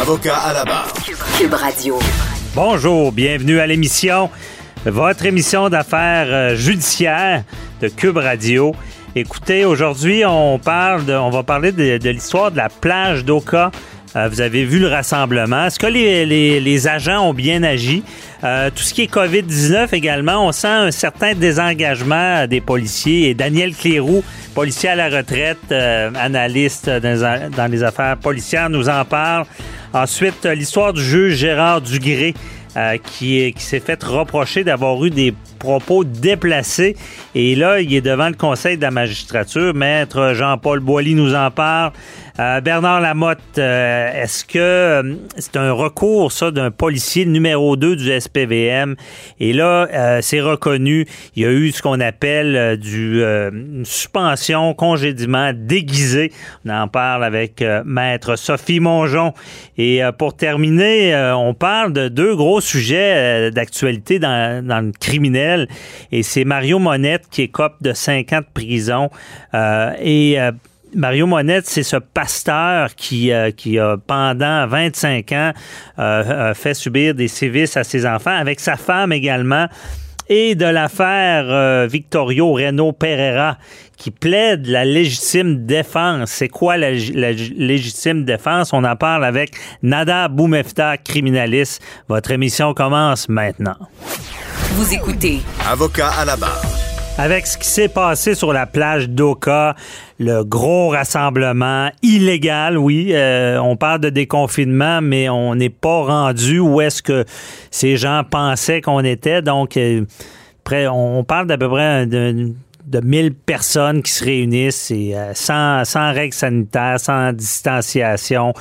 Avocat à la barre. Cube Radio. Bonjour, bienvenue à l'émission, votre émission d'affaires euh, judiciaires de Cube Radio. Écoutez, aujourd'hui, on parle de, on va parler de, de l'histoire de la plage d'Oka. Euh, vous avez vu le rassemblement. Est-ce que les, les- les agents ont bien agi? Euh, tout ce qui est COVID-19 également, on sent un certain désengagement des policiers. Et Daniel Cléroux, policier à la retraite, euh, analyste dans, dans les affaires policières, nous en parle. Ensuite, l'histoire du juge Gérard Dugré. euh, qui, qui s'est fait reprocher d'avoir eu des propos déplacés. Et là, il est devant le Conseil de la magistrature. Maître Jean-Paul Boilly nous en parle. Euh, Bernard Lamotte, euh, est-ce que euh, c'est un recours, ça, d'un policier numéro 2 du SPVM? Et là, c'est reconnu. Il y a eu ce qu'on appelle du une suspension, congédiement déguisé. On en parle avec Maître Sophie Mongeon. Et pour terminer, on parle de deux gros sujets d'actualité dans, le criminel. Et c'est Mario Monette qui écope de 5 ans de prison. Et Mario Monette, c'est ce pasteur qui, euh, qui a, pendant 25 ans, euh, a fait subir des sévices à ses enfants, avec sa femme également, et de l'affaire euh, Victorio Reno Pereira, qui plaide la légitime défense. C'est quoi la, la légitime défense? On en parle avec Nada Boumefta, criminaliste. Votre émission commence maintenant. Vous écoutez Avocat à la barre. Avec ce qui s'est passé sur la plage d'Oka, le gros rassemblement illégal, oui, euh, on parle de déconfinement, mais on n'est pas rendu où est-ce que ces gens pensaient qu'on était. Donc, euh, près, on parle d'à peu près de, de 1000 personnes qui se réunissent et euh, sans, sans règles sanitaires, sans distanciation.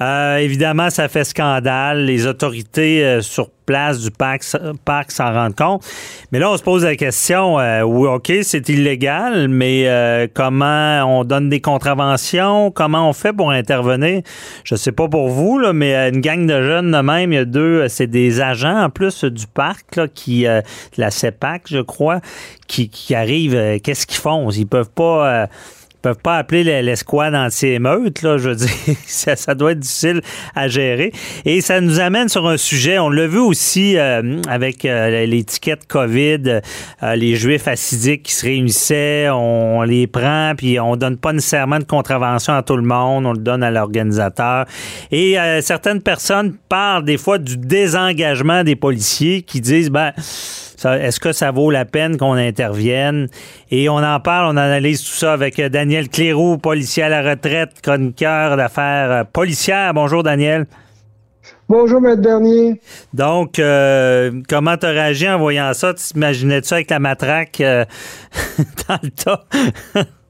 Euh, évidemment, ça fait scandale. Les autorités euh, sur place du parc, parc s'en rendent compte. Mais là, on se pose la question, euh, oui, OK, c'est illégal, mais euh, comment on donne des contraventions? Comment on fait pour intervenir? Je sais pas pour vous, là, mais euh, une gang de jeunes de même, il y a deux, euh, c'est des agents en plus du parc, là, qui, de la CEPAC, je crois, qui, qui arrivent. Qu'est-ce qu'ils font? Ils peuvent pas... peuvent pas appeler le- l'escouade anti-émeute, là, je veux dire, ça, ça doit être difficile à gérer. Et ça nous amène sur un sujet, on l'a vu aussi euh, avec euh, l'étiquette COVID, euh, les Juifs assidiques qui se réunissaient, on, les prend, puis on donne pas nécessairement de contravention à tout le monde, on le donne à l'organisateur. Et euh, certaines personnes parlent des fois du désengagement des policiers qui disent, ben, Est-ce que ça vaut la peine qu'on intervienne? Et on en parle, on analyse tout ça avec euh, Daniel Cléroux, policier à la retraite, chroniqueur d'affaires euh, policières. Bonjour, Daniel. Bonjour, Maître Bernier. Donc, euh, comment t'as réagi en voyant ça? Tu t'imaginais-tu avec la matraque euh, dans le tas?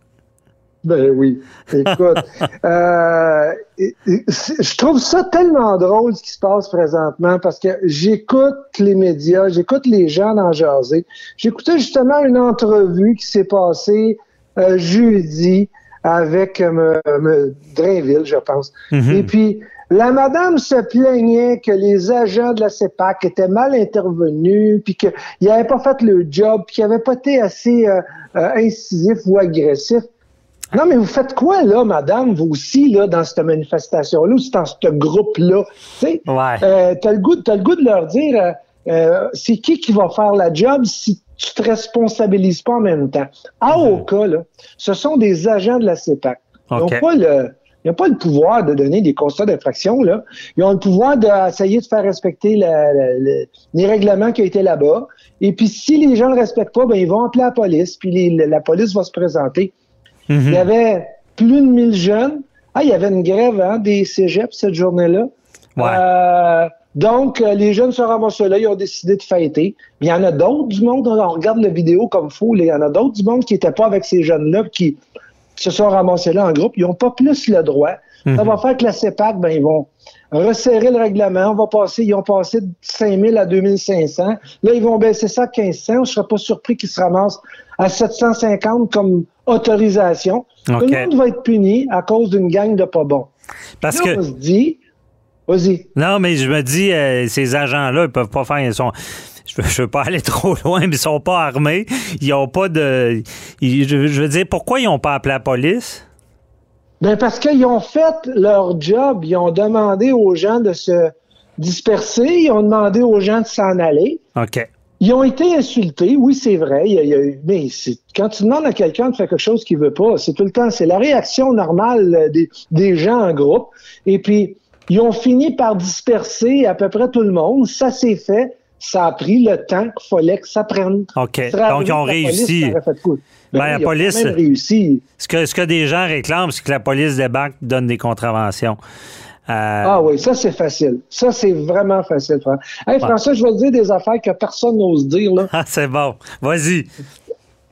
Ben oui, écoute, euh, je trouve ça tellement drôle ce qui se passe présentement parce que j'écoute les médias, j'écoute les gens dans jaser. J'écoutais justement une entrevue qui s'est passée euh, jeudi avec euh, me- Drainville, je pense. Mhm. Et puis, la madame se plaignait que les agents de la CEPAC étaient mal intervenus, puis qu'ils n'avaient pas fait le job, puis qu'ils n'avaient pas été assez euh, euh, incisifs ou agressifs. Non, mais vous faites quoi, là, madame, vous aussi, là, dans cette manifestation-là, ou dans ce groupe-là? Tu sais, Ouais. euh, t'as le goût, t'as le goût de leur dire, euh, euh, c'est qui qui va faire la job si tu te responsabilises pas en même temps? À Mhm. Oka, là, ce sont des agents de la CEPAC. Ils n'ont OK. pas le, Ils n'ont pas le pouvoir de donner des constats d'infraction. Là. Ils ont le pouvoir d'essayer de faire respecter la- la- la- les règlements qui ont été là-bas. Et puis, si les gens ne le respectent pas, ben, ils vont appeler la police, puis les- la police va se présenter. Il y avait plus de 1000 jeunes. Ah, il y avait une grève hein, des cégeps cette journée-là. Ouais. Euh, donc, euh, les jeunes se ramassent là, ils ont décidé de fêter. Mais il y en a d'autres du monde, on regarde la vidéo comme fou, il y en a d'autres du monde qui n'étaient pas avec ces jeunes-là, qui se sont ramassés là en groupe. Ils n'ont pas plus le droit. Ça va faire que la CEPAC, ben, ils vont resserrer le règlement. On va passer, ils ont passé de 5 000 à 2500. Là, ils vont baisser ça à 1500. Je ne serais pas surpris qu'ils se ramassent à 750 comme autorisation. Tout le monde va être puni à cause d'une gang de pas bons. Parce Là, que. on se dit, vas-y. Non, mais je me dis, euh, ces agents-là, ils peuvent pas faire. Ils sont. Je veux, je veux pas aller trop loin, mais ils sont pas armés. Ils ont pas de. ils- je, je veux dire, pourquoi ils ont pas appelé la police? Ben parce qu'ils ont fait leur job. Ils ont demandé aux gens de se disperser. Ils ont demandé aux gens de s'en aller. OK. Ils ont été insultés, oui, c'est vrai. Il y a- il y a- mais c'est- quand tu demandes à quelqu'un de faire quelque chose qu'il veut pas, c'est tout le temps, c'est la réaction normale euh, des, des gens en groupe. Et puis, ils ont fini par disperser à peu près tout le monde. Ça s'est fait. Ça a pris le temps qu'il fallait que ça prenne. OK. Donc, ils ont police Ben, oui, la quand police- même réussi. Ce que, ce que des gens réclament, c'est que la police débarque, donne des contraventions. Euh, Ah oui, ça c'est facile. Ça c'est vraiment facile, François. Hey, François, je vais te dire des affaires que personne n'ose dire. Là. ah, c'est bon. Vas-y.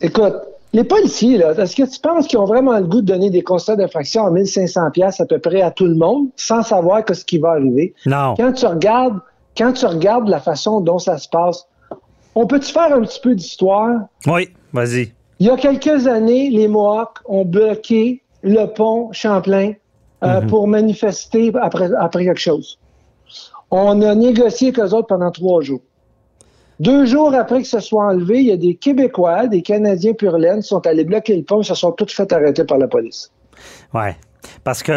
Écoute, les policiers, là, est-ce que tu penses qu'ils ont vraiment le goût de donner des constats d'infraction à 1500 pièces à peu près à tout le monde sans savoir que ce qui va arriver? Non. Quand tu regardes, quand tu regardes la façon dont ça se passe, on peut-tu faire un petit peu d'histoire? Oui, vas-y. Il y a quelques années, les Mohawks ont bloqué le pont Champlain euh, pour manifester après, après quelque chose. On a négocié avec eux autres pendant trois jours. Deux jours après que ce soit enlevé, il y a des Québécois, des Canadiens pur laine, qui sont allés bloquer le pont et se sont tous fait arrêter par la police. Ouais. Parce qu'il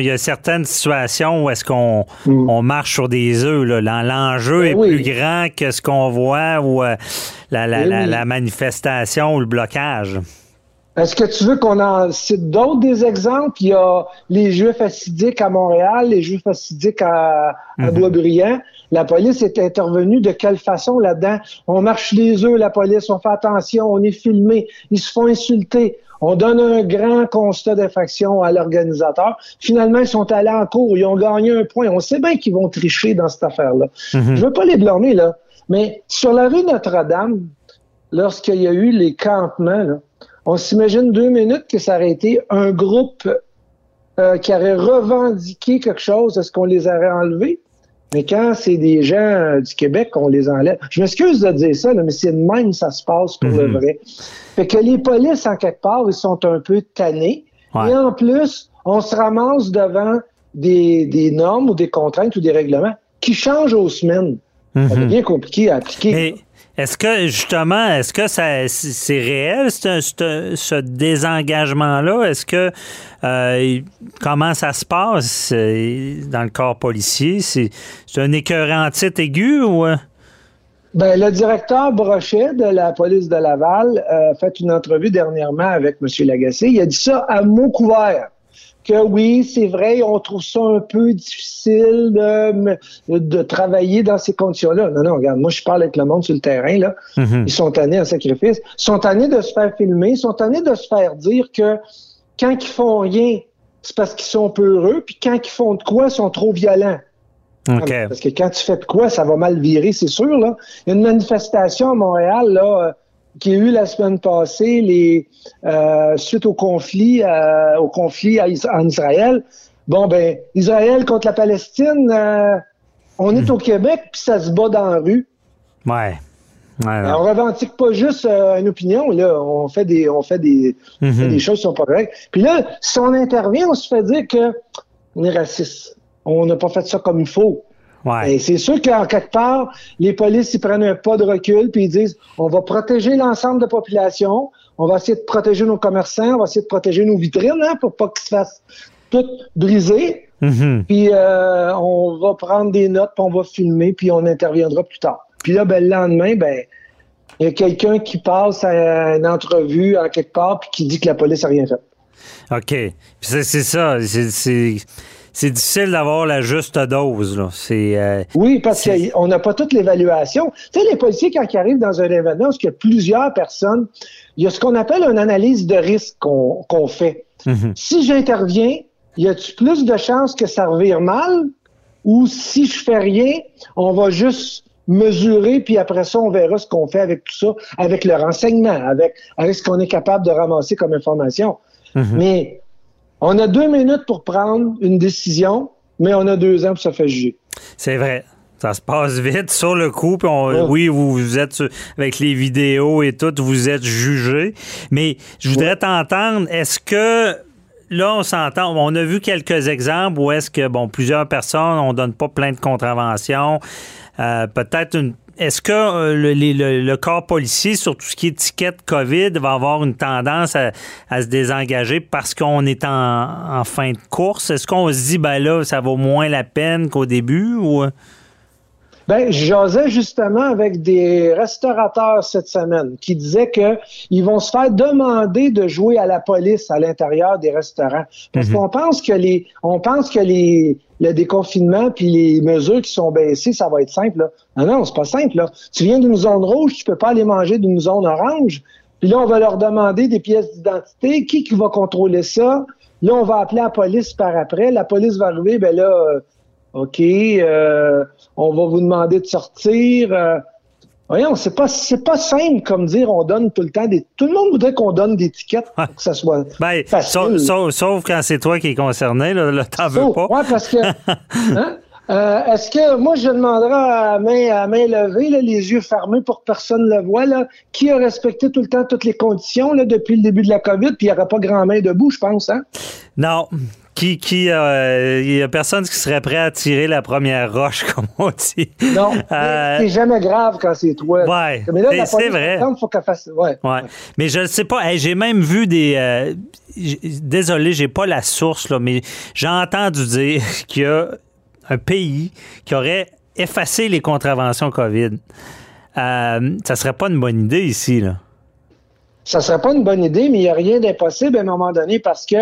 y a certaines situations où est-ce qu'on on marche sur des œufs. L'enjeu est Ben oui. plus grand que ce qu'on voit ou euh, la, la- Ben la- oui. la manifestation ou le blocage. Est-ce que tu veux qu'on en cite d'autres des exemples? Il y a les Juifs assidiques à Montréal, les Juifs assidiques à, à Boisbriand. La police est intervenue de quelle façon là-dedans? On marche les œufs, la police, on fait attention, on est filmé, ils se font insulter. On donne un grand constat d'infraction à l'organisateur. Finalement, ils sont allés en cours, ils ont gagné un point. On sait bien qu'ils vont tricher dans cette affaire-là. Je veux pas les blâmer, là. Mais sur la rue Notre-Dame, lorsqu'il y a eu les campements, là, on s'imagine deux minutes que ça aurait été un groupe euh, qui aurait revendiqué quelque chose, est-ce qu'on les aurait enlevés? Mais quand c'est des gens euh, du Québec, on les enlève. Je m'excuse de dire ça, là, mais c'est de même ça se passe pour le vrai. Fait que les polices, en quelque part, ils sont un peu tannés. Ouais. Et en plus, on se ramasse devant des, des normes ou des contraintes ou des règlements qui changent aux semaines. Ça devient compliqué à appliquer. Mais est-ce que, justement, est-ce que ça, c'est réel, ce, désengagement-là? Est-ce que, euh, comment ça se passe euh, dans le corps policier? C'est c'est un écœurant titre aigu ou... euh? Ben, le directeur Brochet de la police de Laval a fait une entrevue dernièrement avec M. Lagacé. Il a dit ça à mots couverts. Que oui, c'est vrai, on trouve ça un peu difficile de, de travailler dans ces conditions-là. Non, non, regarde, moi, je parle avec le monde sur le terrain, là. Ils sont tannés en sacrifice. Ils sont tannés de se faire filmer. Ils sont tannés de se faire dire que quand ils font rien, c'est parce qu'ils sont peu heureux. Puis quand ils font de quoi, ils sont trop violents. Parce que quand tu fais de quoi, ça va mal virer, c'est sûr. Là. Il y a une manifestation à Montréal là, euh, qui a eu la semaine passée les, euh, suite au conflit, euh, au conflit à Is- en Israël. Bon, ben, Israël contre la Palestine, euh, on est au Québec, puis ça se bat dans la rue. Ouais. Ouais, On revendique pas juste une opinion, là. On fait des, on fait des, on fait des choses qui sont pas correctes. Puis là, si on intervient, on se fait dire que on est raciste. On n'a pas fait ça comme il faut. Ouais. C'est sûr qu'en quelque part, les polices ils prennent un pas de recul puis ils disent on va protéger l'ensemble de la population, on va essayer de protéger nos commerçants, on va essayer de protéger nos vitrines hein, pour pas qu'ils se fassent toutes briser. Mhm. Puis euh, on va prendre des notes, puis on va filmer, puis on interviendra plus tard. Puis là, ben, le lendemain, ben, il y a quelqu'un qui passe à une entrevue en quelque part puis qui dit que la police a rien fait. OK. C'est ça. C'est- C'est difficile d'avoir la juste dose. là. C'est. euh, Oui, parce qu'on n'a pas toute l'évaluation. Tu sais, les policiers, quand ils arrivent dans un événement, parce qu'il y a plusieurs personnes, il y a ce qu'on appelle une analyse de risque qu'on fait. Mhm. Si j'interviens, y a-tu plus de chances que ça revire mal? Ou si je fais rien, on va juste mesurer, puis après ça, on verra ce qu'on fait avec tout ça, avec le renseignement, avec, avec ce qu'on est capable de ramasser comme information. Mais on a deux minutes pour prendre une décision, mais on a deux ans pour se faire juger. C'est vrai. Ça se passe vite sur le coup. Puis on- Ouais. Oui, vous, vous êtes avec les vidéos et tout, vous êtes jugé. Mais je voudrais t'entendre. Est-ce que là, on s'entend, on a vu quelques exemples où est-ce que bon, plusieurs personnes, on donne pas plein de contraventions. Euh, Peut-être une. Est-ce que euh, le, les- le- le corps policier, sur tout ce qui est étiquette COVID, va avoir une tendance à, à se désengager parce qu'on est en, en fin de course? Est-ce qu'on se dit, ben là, ça vaut moins la peine qu'au début? Ou... Ben, je jasais justement avec des restaurateurs cette semaine qui disaient que ils vont se faire demander de jouer à la police à l'intérieur des restaurants. Parce qu'on pense que les, on pense que les, le déconfinement puis les mesures qui sont baissées, ça va être simple. Là. Non, non, c'est pas simple. Là. Tu viens d'une zone rouge, tu peux pas aller manger d'une zone orange. Puis là, on va leur demander des pièces d'identité. Qui qui va contrôler ça? Là, on va appeler la police par après. La police va arriver, ben là, euh, OK, euh, on va vous demander de sortir. euh. Voyons, c'est pas c'est pas simple comme dire on donne tout le temps des. Tout le monde voudrait qu'on donne des tickets pour que ça soit Ben, facile. sauf, sauf- sauf quand c'est toi qui es concerné, là, là t'en veux pas. Ouais, parce que. hein, euh, Est-ce que moi je demanderai à main, à main levée, là, les yeux fermés pour que personne ne le voit, là, qui a respecté tout le temps toutes les conditions là, depuis le début de la COVID, puis il n'y aura pas grand main debout, je pense, hein? Non. Qui, qui, euh, il y a personne qui serait prêt à tirer la première roche, comme on dit. Non, Euh, c'est jamais grave quand c'est toi. Ouais, Mais là, c'est vrai. faut fasse. Ouais. Ouais. Mais je ne sais pas. Hey, j'ai même vu des. euh, désolé, j'ai pas la source, là, mais j'ai entendu dire qu'il y a un pays qui aurait effacé les contraventions COVID. Euh, ça serait pas une bonne idée ici, là. ça serait pas une bonne idée, mais il n'y a rien d'impossible à un moment donné parce que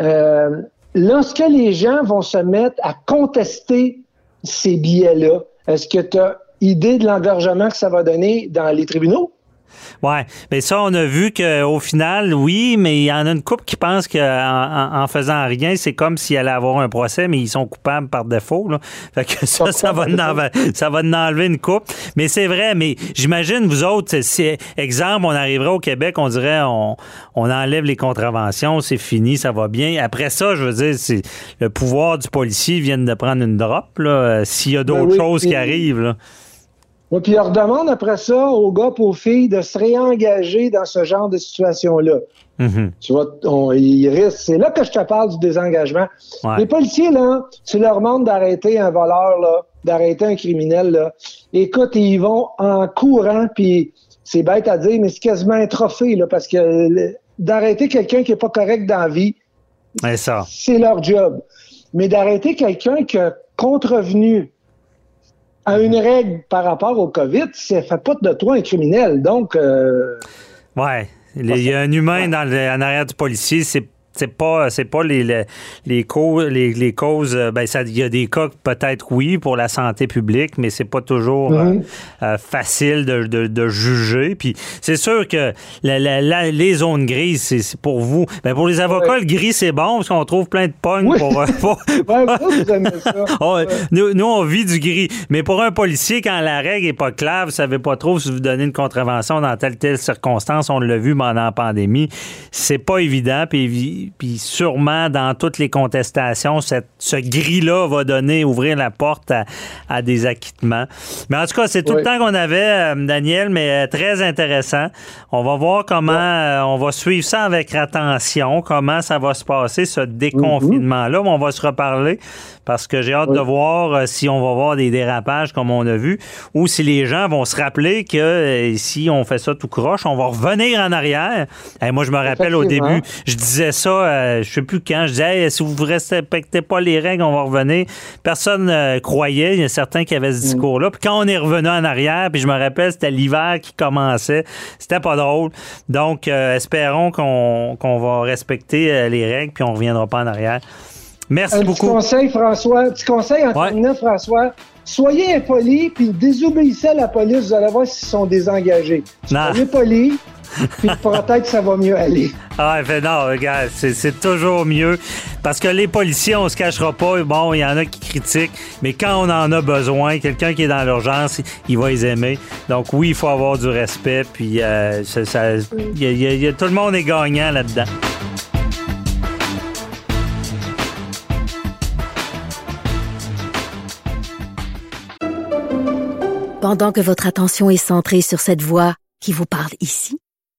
euh, lorsque les gens vont se mettre à contester ces billets-là, est-ce que tu as idée de l'engorgement que ça va donner dans les tribunaux? Ouais, mais ça, on a vu qu'au final, oui, mais il y en a une couple qui pense qu'en en, en faisant rien, c'est comme s'il allait avoir un procès, mais ils sont coupables par défaut. Là. Fait que ça, ça va, ça va en enlever une coupe. Mais c'est vrai, mais j'imagine, vous autres, si, exemple, on arriverait au Québec, on dirait, on, on enlève les contraventions, c'est fini, ça va bien. Après ça, je veux dire, c'est le pouvoir du policier vient de prendre une drop, euh, s'il y a d'autres Ben oui, choses qui arrivent. Là. Ouais, puis on redemande après ça aux gars et aux filles de se réengager dans ce genre de situation-là. Mhm. Tu vois, on, ils risquent. C'est là que je te parle du désengagement. Ouais. Les policiers, là, tu leur demandes d'arrêter un voleur, là, d'arrêter un criminel, là. Écoute, ils vont en courant, puis c'est bête à dire, mais c'est quasiment un trophée, là, parce que d'arrêter quelqu'un qui est pas correct dans la vie, c'est leur job. Mais d'arrêter quelqu'un qui a contrevenu à une règle par rapport au COVID, ça fait pas de toi un criminel. Donc, euh, Ouais. Il y a un humain dans le- en arrière du policier, c'est c'est pas c'est pas les les, les causes les, les causes euh, ben ça il y a des cas peut-être oui pour la santé publique mais c'est pas toujours euh, euh, facile de, de, de juger puis c'est sûr que la- la- la- les zones grises c'est pour vous ben pour les avocats Ouais. le gris c'est bon parce qu'on trouve plein de pognes Oui. pour, pour- ouais, vous, vous aimez ça. Ouais. nous, nous, on vit du gris. Mais pour un policier, quand la règle est pas claire, vous savez pas trop si vous donnez une contravention dans telle telle circonstance, on l'a vu pendant la pandémie, c'est pas évident. Puis, puis sûrement, dans toutes les contestations, cette- ce gris-là va donner, ouvrir la porte à, à des acquittements. Mais en tout cas, c'est tout Oui. le temps qu'on avait, euh, Daniel, mais euh, très intéressant. On va voir comment, euh, on va suivre ça avec attention, comment ça va se passer, ce déconfinement-là. On va se reparler parce que j'ai hâte Oui. de voir si on va voir des dérapages comme on a vu ou si les gens vont se rappeler que si on fait ça tout croche, on va revenir en arrière. Hey, moi, je me rappelle au début, je disais ça, euh, je sais plus quand, je disais, Hey, si vous ne respectez pas les règles, on va revenir. Personne ne croyait, il y a certains qui avaient ce discours-là. Puis quand on est revenu en arrière, puis je me rappelle, c'était l'hiver qui commençait, c'était pas drôle. Donc, euh, espérons qu'on va respecter euh, les règles, puis on reviendra pas en arrière. Merci Un petit beaucoup. conseil, François. Un petit conseil en Ouais. terminant, François. Soyez impoli, puis désobéissez à la police. Vous allez voir s'ils sont désengagés. Soyez poli, puis peut-être ça va mieux aller. Ah, fait non, regarde, c'est, toujours mieux. Parce que les policiers, on se cachera pas. Bon, il y en a qui critiquent, mais quand on en a besoin, quelqu'un qui est dans l'urgence, il va les aimer. Donc oui, il faut avoir du respect. Puis euh, ça, ça- il y a- il y a- il y a- tout le monde est gagnant là-dedans. Pendant que votre attention est centrée sur cette voix qui vous parle ici,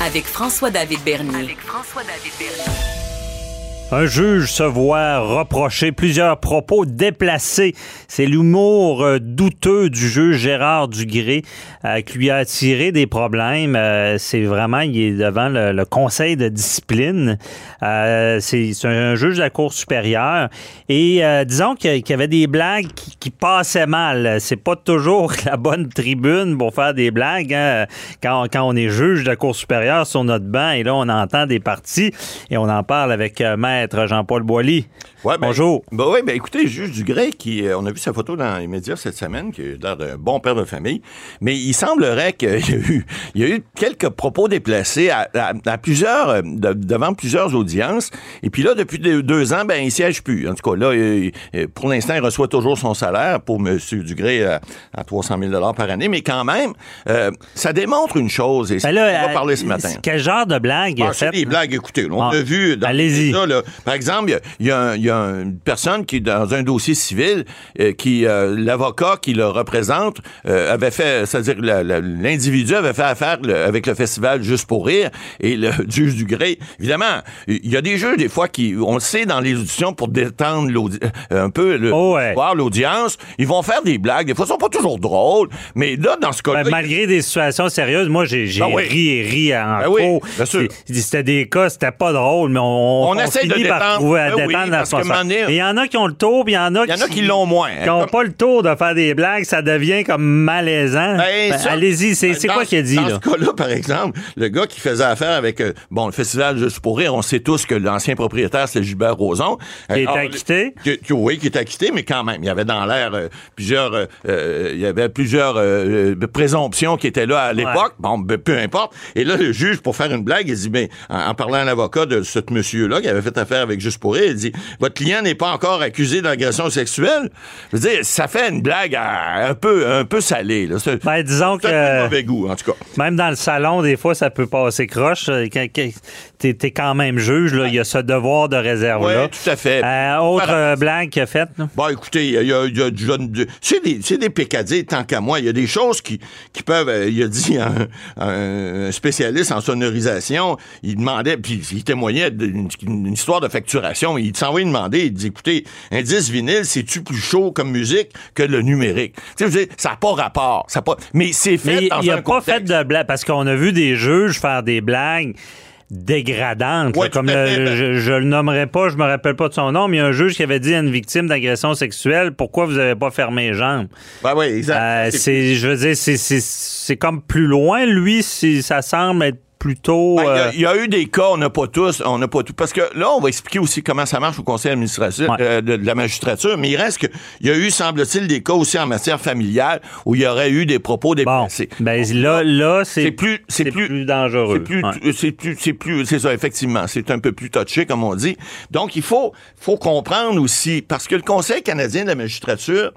Avec François-David Bernier. Un juge se voit reprocher plusieurs propos déplacés. C'est l'humour euh, douteux du juge Gérard Dugré euh, qui lui a attiré des problèmes. Euh, c'est vraiment, il est devant le, conseil de discipline. C'est un juge de la Cour supérieure. Et disons qu'il y avait des blagues qui, passaient mal. C'est pas toujours la bonne tribune pour faire des blagues. hein. Quand, on est juge de la Cour supérieure sur notre banc et là, on entend des parties et on en parle avec euh, Maître Jean-Paul Boilly. Ouais, ben, Bonjour. Ben oui, ben écoutez, juge Dugré, qui, euh, on a vu sa photo dans les médias cette semaine, qui a l'air d'un bon père de famille, mais il semblerait qu'il y a eu, il y a eu quelques propos déplacés à, à- à plusieurs, euh, de- devant plusieurs audiences. Et puis là, depuis deux, ans, ben il siège plus. En tout cas, là, il- pour l'instant, il reçoit toujours son salaire pour M. Dugré à, à 300 000 par année, mais quand même, euh, ça démontre une chose, et Ben c'est là, on va parler ce matin. Quel genre de blague Ah, c'est des blagues, écoutez. On Ah, a vu dans allez-y. ça, là, par exemple, il y a- y, y une personne qui, dans un dossier civil, euh, qui euh, l'avocat qui le représente euh, avait fait, c'est-à-dire l'individu avait fait affaire le- avec le festival Juste pour rire et le juge du gré. Évidemment, il y a des juges des fois qui, on le sait dans les auditions pour détendre un peu le, Oh ouais. voir l'audience, ils vont faire des blagues. Des fois, elles sont pas toujours drôles, mais là, dans ce cas-là, Ben, malgré des situations sérieuses, moi, j'ai Ben oui. ri et ri en Ben oui, C'était des cas, c'était pas drôle, mais on, On essaie de finit par trouver à Ben oui, parce que, Il y en a qui ont le tour, puis il y en a il y en a qui l'ont moins. qui n'ont Comme- pas le tour de faire des blagues, ça devient comme malaisant. Ben, Ben, ça- Allez-y, c'est c'est dans quoi ce- qu'il a dit, Dans là? ce cas-là, par exemple, le gars qui faisait affaire avec euh, bon le festival Juste pour rire, on sait tous que l'ancien propriétaire, c'est Gilbert Rozon. Qui est acquitté? qui- qui- oui, qui est acquitté, mais quand même, il y avait dans l'air euh, plusieurs, euh, euh, il y avait plusieurs euh, euh, présomptions qui étaient là à l'époque. Bon, ben, peu importe. Et là, le juge, pour faire une blague, il dit, ben, en, en parlant à l'avocat de ce monsieur-là qui avait fait affaire avec Juste pour rire, il dit, votre client n'est pas encore accusé d'agression sexuelle. Je veux dire, ça fait une blague à- un peu, un peu salée. Là. Ben, disons que mauvais goût, en tout cas. même dans le salon, des fois, ça peut passer croche. Euh, quand- T'es t'es quand même juge, là. Il y a ce devoir de réserve-là. Oui, tout à fait. Euh, autre Voilà. euh, blague qu'il a faite? Bon, écoutez, il y a, il y a- a du jeune- c'est des, c'est des pécadilles, tant qu'à moi. Il y a des choses qui, qui peuvent, euh, il a dit un, un spécialiste en sonorisation, il demandait, puis il témoignait d'une une histoire de facturation. Il s'en va demander, il dit, écoutez, un disque vinyle, c'est-tu plus chaud comme musique que le numérique? Tu sais, je veux dire, ça n'a pas rapport. Ça a pas, mais c'est fait Mais dans il un n'a pas fait de blague parce qu'on a vu des juges faire des blagues Ouais, tout comme le- ben- je, je le nommerai pas, je me rappelle pas de son nom, mais il y a un juge qui avait dit à une victime d'agression sexuelle pourquoi vous avez pas fermé les jambes? Ben oui, exact. Euh, C'est- je veux dire, c'est, c'est, c'est comme plus loin. Lui, c'est- ça semble être plutôt. Ben, il y a- euh, il y, a eu des cas, on n'a pas tous, on n'a pas tout. Parce que là, on va expliquer aussi comment ça marche au conseil administratif Ouais. euh, de, de la magistrature, mais il reste que il y a eu, semble-t-il, des cas aussi en matière familiale où il y aurait eu des propos bon, déplacés. ben là, là, c'est, C'est plus- c'est plus- dangereux. C'est plus, Ouais. c'est plus, c'est plus, c'est ça, effectivement. C'est un peu plus touché, comme on dit. Donc, il faut, faut comprendre aussi, parce que le Conseil canadien de la magistrature,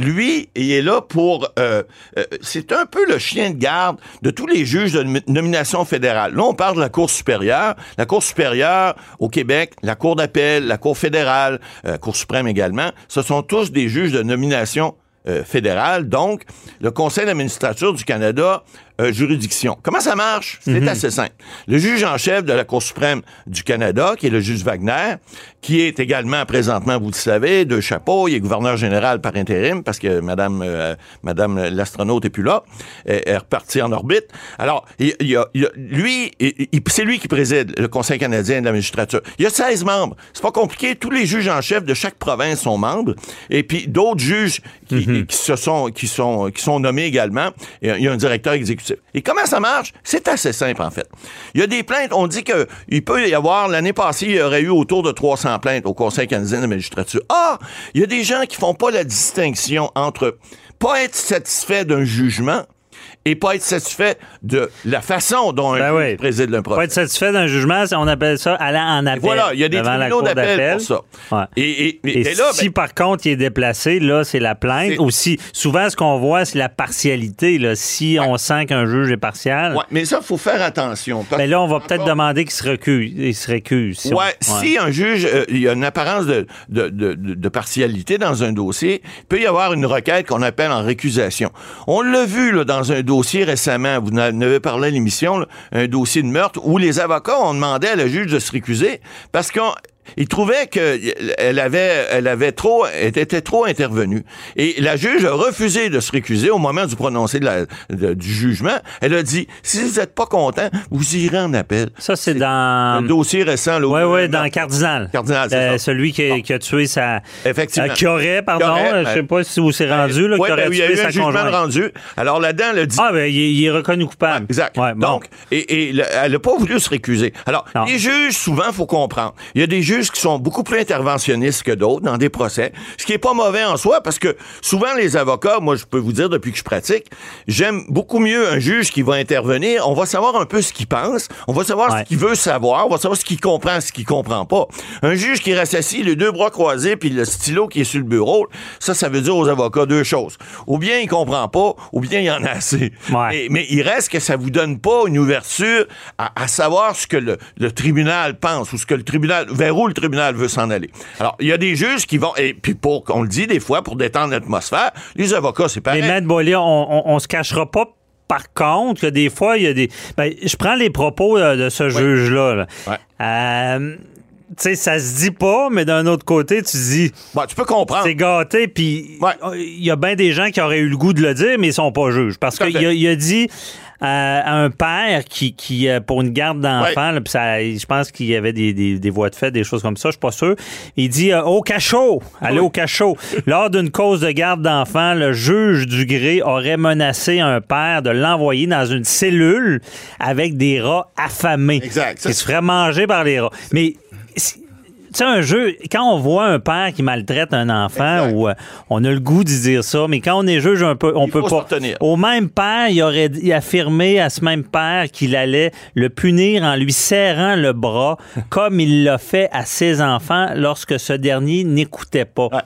lui, il est là pour, euh, euh, c'est un peu le chien de garde de tous les juges de nom- nomination fédérale. Là, on parle de la Cour supérieure. La Cour supérieure au Québec, la Cour d'appel, la Cour fédérale, la Cour suprême également, ce sont tous des juges de nomination euh, fédérale. Donc, le Conseil d'administrature du Canada euh, juridiction. Comment ça marche? C'est assez simple. Le juge en chef de la Cour suprême du Canada, qui est le juge Wagner, qui est également présentement, vous le savez, de chapeau, il est gouverneur général par intérim parce que Madame, euh, Madame l'astronaute est plus là, est, est repartie en orbite. Alors, il, il y a, il y a- lui, c'est lui qui préside le Conseil canadien de la magistrature. Il y a 16 membres. C'est pas compliqué. Tous les juges en chef de chaque province sont membres. Et puis d'autres juges qui, qui se sont, qui sont, qui sont nommés également. Il y a un directeur exécutif. Et comment ça marche? C'est assez simple, en fait. Il y a des plaintes. On dit que il peut y avoir, l'année passée, il y aurait eu autour de 300 plaintes au Conseil canadien de la magistrature. Ah! Il y a des gens qui font pas la distinction entre pas être satisfait d'un jugement et pas être satisfait de la façon dont un Ben juge oui. préside Pour procès. être satisfait d'un jugement, on appelle ça aller en appel. Voilà, il y a des devant la tribunaux cour d'appel pour ça. Ouais. Et, et- Et et là, si ben, par contre il est déplacé, là, c'est la plainte. Aussi, souvent, ce qu'on voit, c'est la partialité. Là. Si on sent qu'un juge est partial, ouais, mais ça, il faut faire attention. parce ben là, on va peut-être demander qu'il se recuse. Il se récuse. si on- Ouais, si un juge, euh, il y a une apparence de, de, de, de- de partialité dans un dossier, il peut y avoir une requête qu'on appelle en récusation. On l'a vu là, dans un dossier récemment, vous en avez parlé à l'émission, un dossier de meurtre où les avocats ont demandé à la juge de se récuser parce qu'on il trouvait qu'elle avait, elle avait trop, elle était trop intervenue. Et la juge a refusé de se récuser au moment du prononcé de la- de- du jugement. Elle a dit, si vous n'êtes pas content, vous irez en appel. Ça, c'est Un dans. dossier récent. là, Oui, oui, dans Cardinal. Cardinal, c'est Euh, ça. Celui qui, a- qui a tué sa. Effectivement. euh, qui aurait, pardon, Qui aurait, euh, je sais pas si vous c'est rendu, là, Ouais, qui aurait ben, il y a eu un jugement conjointe. rendu. Alors là-dedans, elle a dit. Ah, ben, il, est- il est reconnu coupable. Exact. Ouais, bon. Donc, et, et le- elle n'a pas voulu se récuser. Alors, Non. les juges, souvent, faut comprendre. Il y a des juges qui sont beaucoup plus interventionnistes que d'autres dans des procès, ce qui est pas mauvais en soi, parce que souvent, les avocats, moi, je peux vous dire depuis que je pratique, j'aime beaucoup mieux un juge qui va intervenir. On va savoir un peu ce qu'il pense, on va savoir Ouais. ce qu'il veut savoir, on va savoir ce qu'il comprend, ce qu'il comprend pas. Un juge qui reste assis, les deux bras croisés, puis le stylo qui est sur le bureau, ça, ça veut dire aux avocats deux choses. Ou bien il comprend pas, ou bien il y en a assez. Ouais. Et- mais il reste que ça vous donne pas une ouverture à, à savoir ce que le, le tribunal pense ou ce que le tribunal, vers où le tribunal veut s'en aller. Alors, il y a des juges qui vont, et puis pour, on le dit des fois, pour détendre l'atmosphère, les avocats, c'est pareil. Mais Maître Boilly, on, on, on se cachera pas. Par contre, que des fois, il y a des. Ben, je prends les propos euh, de ce juge-là. là. Euh, tu sais, ça se dit pas, mais d'un autre côté, tu dis, Bon, tu peux comprendre. c'est gâté, puis Ouais. il y a bien des gens qui auraient eu le goût de le dire, mais ils sont pas juges. Parce qu'il fait. a, il a dit euh, à un père qui, qui euh, pour une garde d'enfants, là, puis ça, je pense qu'il y avait des, des, des voies de fait, des choses comme ça, je suis pas sûr. Il dit euh, au cachot, allez au cachot. Lors d'une cause de garde d'enfants, le juge du gré aurait menacé un père de l'envoyer dans une cellule avec des rats affamés. Exact. Qui se ferait manger par les rats. Mais sais, un jeu, quand on voit un père qui maltraite un enfant, Exact. ou euh, on a le goût de dire ça, mais quand on est juge, un peu, on Il peut pas. Au même père, il aurait affirmé à ce même père qu'il allait le punir en lui serrant le bras, comme il l'a fait à ses enfants lorsque ce dernier n'écoutait pas. Ouais.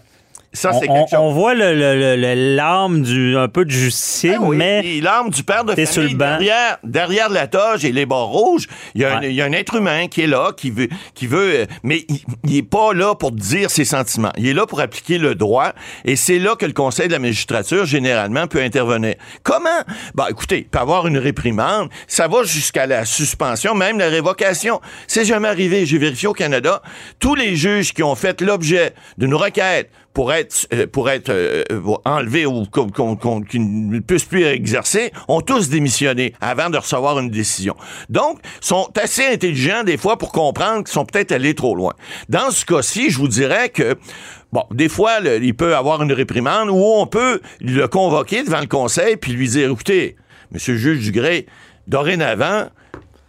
Ça, On, c'est quelque chose. on voit le, le- le- l'âme du un peu de justicier, Ah oui, mais l'arme du père de famille, sur le banc. derrière, derrière la toge et les barres rouges, il y, a un- il y a un être humain qui est là, qui veut, qui veut, euh, mais il, il est pas là pour dire ses sentiments. Il est là pour appliquer le droit, et c'est là que le Conseil de la magistrature généralement peut intervenir. Comment? Bah, écoutez, il peut avoir une réprimande, ça va jusqu'à la suspension, même la révocation. C'est jamais arrivé. J'ai vérifié au Canada, tous les juges qui ont fait l'objet d'une requête pour être euh, pour euh, euh, enlevés ou qu'ils ne puissent plus exercer, ont tous démissionné avant de recevoir une décision. Donc, sont assez intelligents des fois pour comprendre qu'ils sont peut-être allés trop loin. Dans ce cas-ci, je vous dirais que Bon, des fois, il peut avoir une réprimande où on peut le convoquer devant le conseil puis lui dire, écoutez, monsieur le juge Dugré, dorénavant,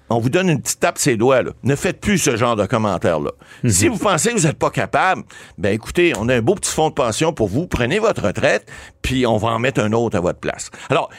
on vous donne une petite tape ses doigts. Là. Ne faites plus ce genre de commentaires-là. Si vous pensez que vous n'êtes pas capable, ben écoutez, on a un beau petit fonds de pension pour vous. Prenez votre retraite, puis on va en mettre un autre à votre place. Alors,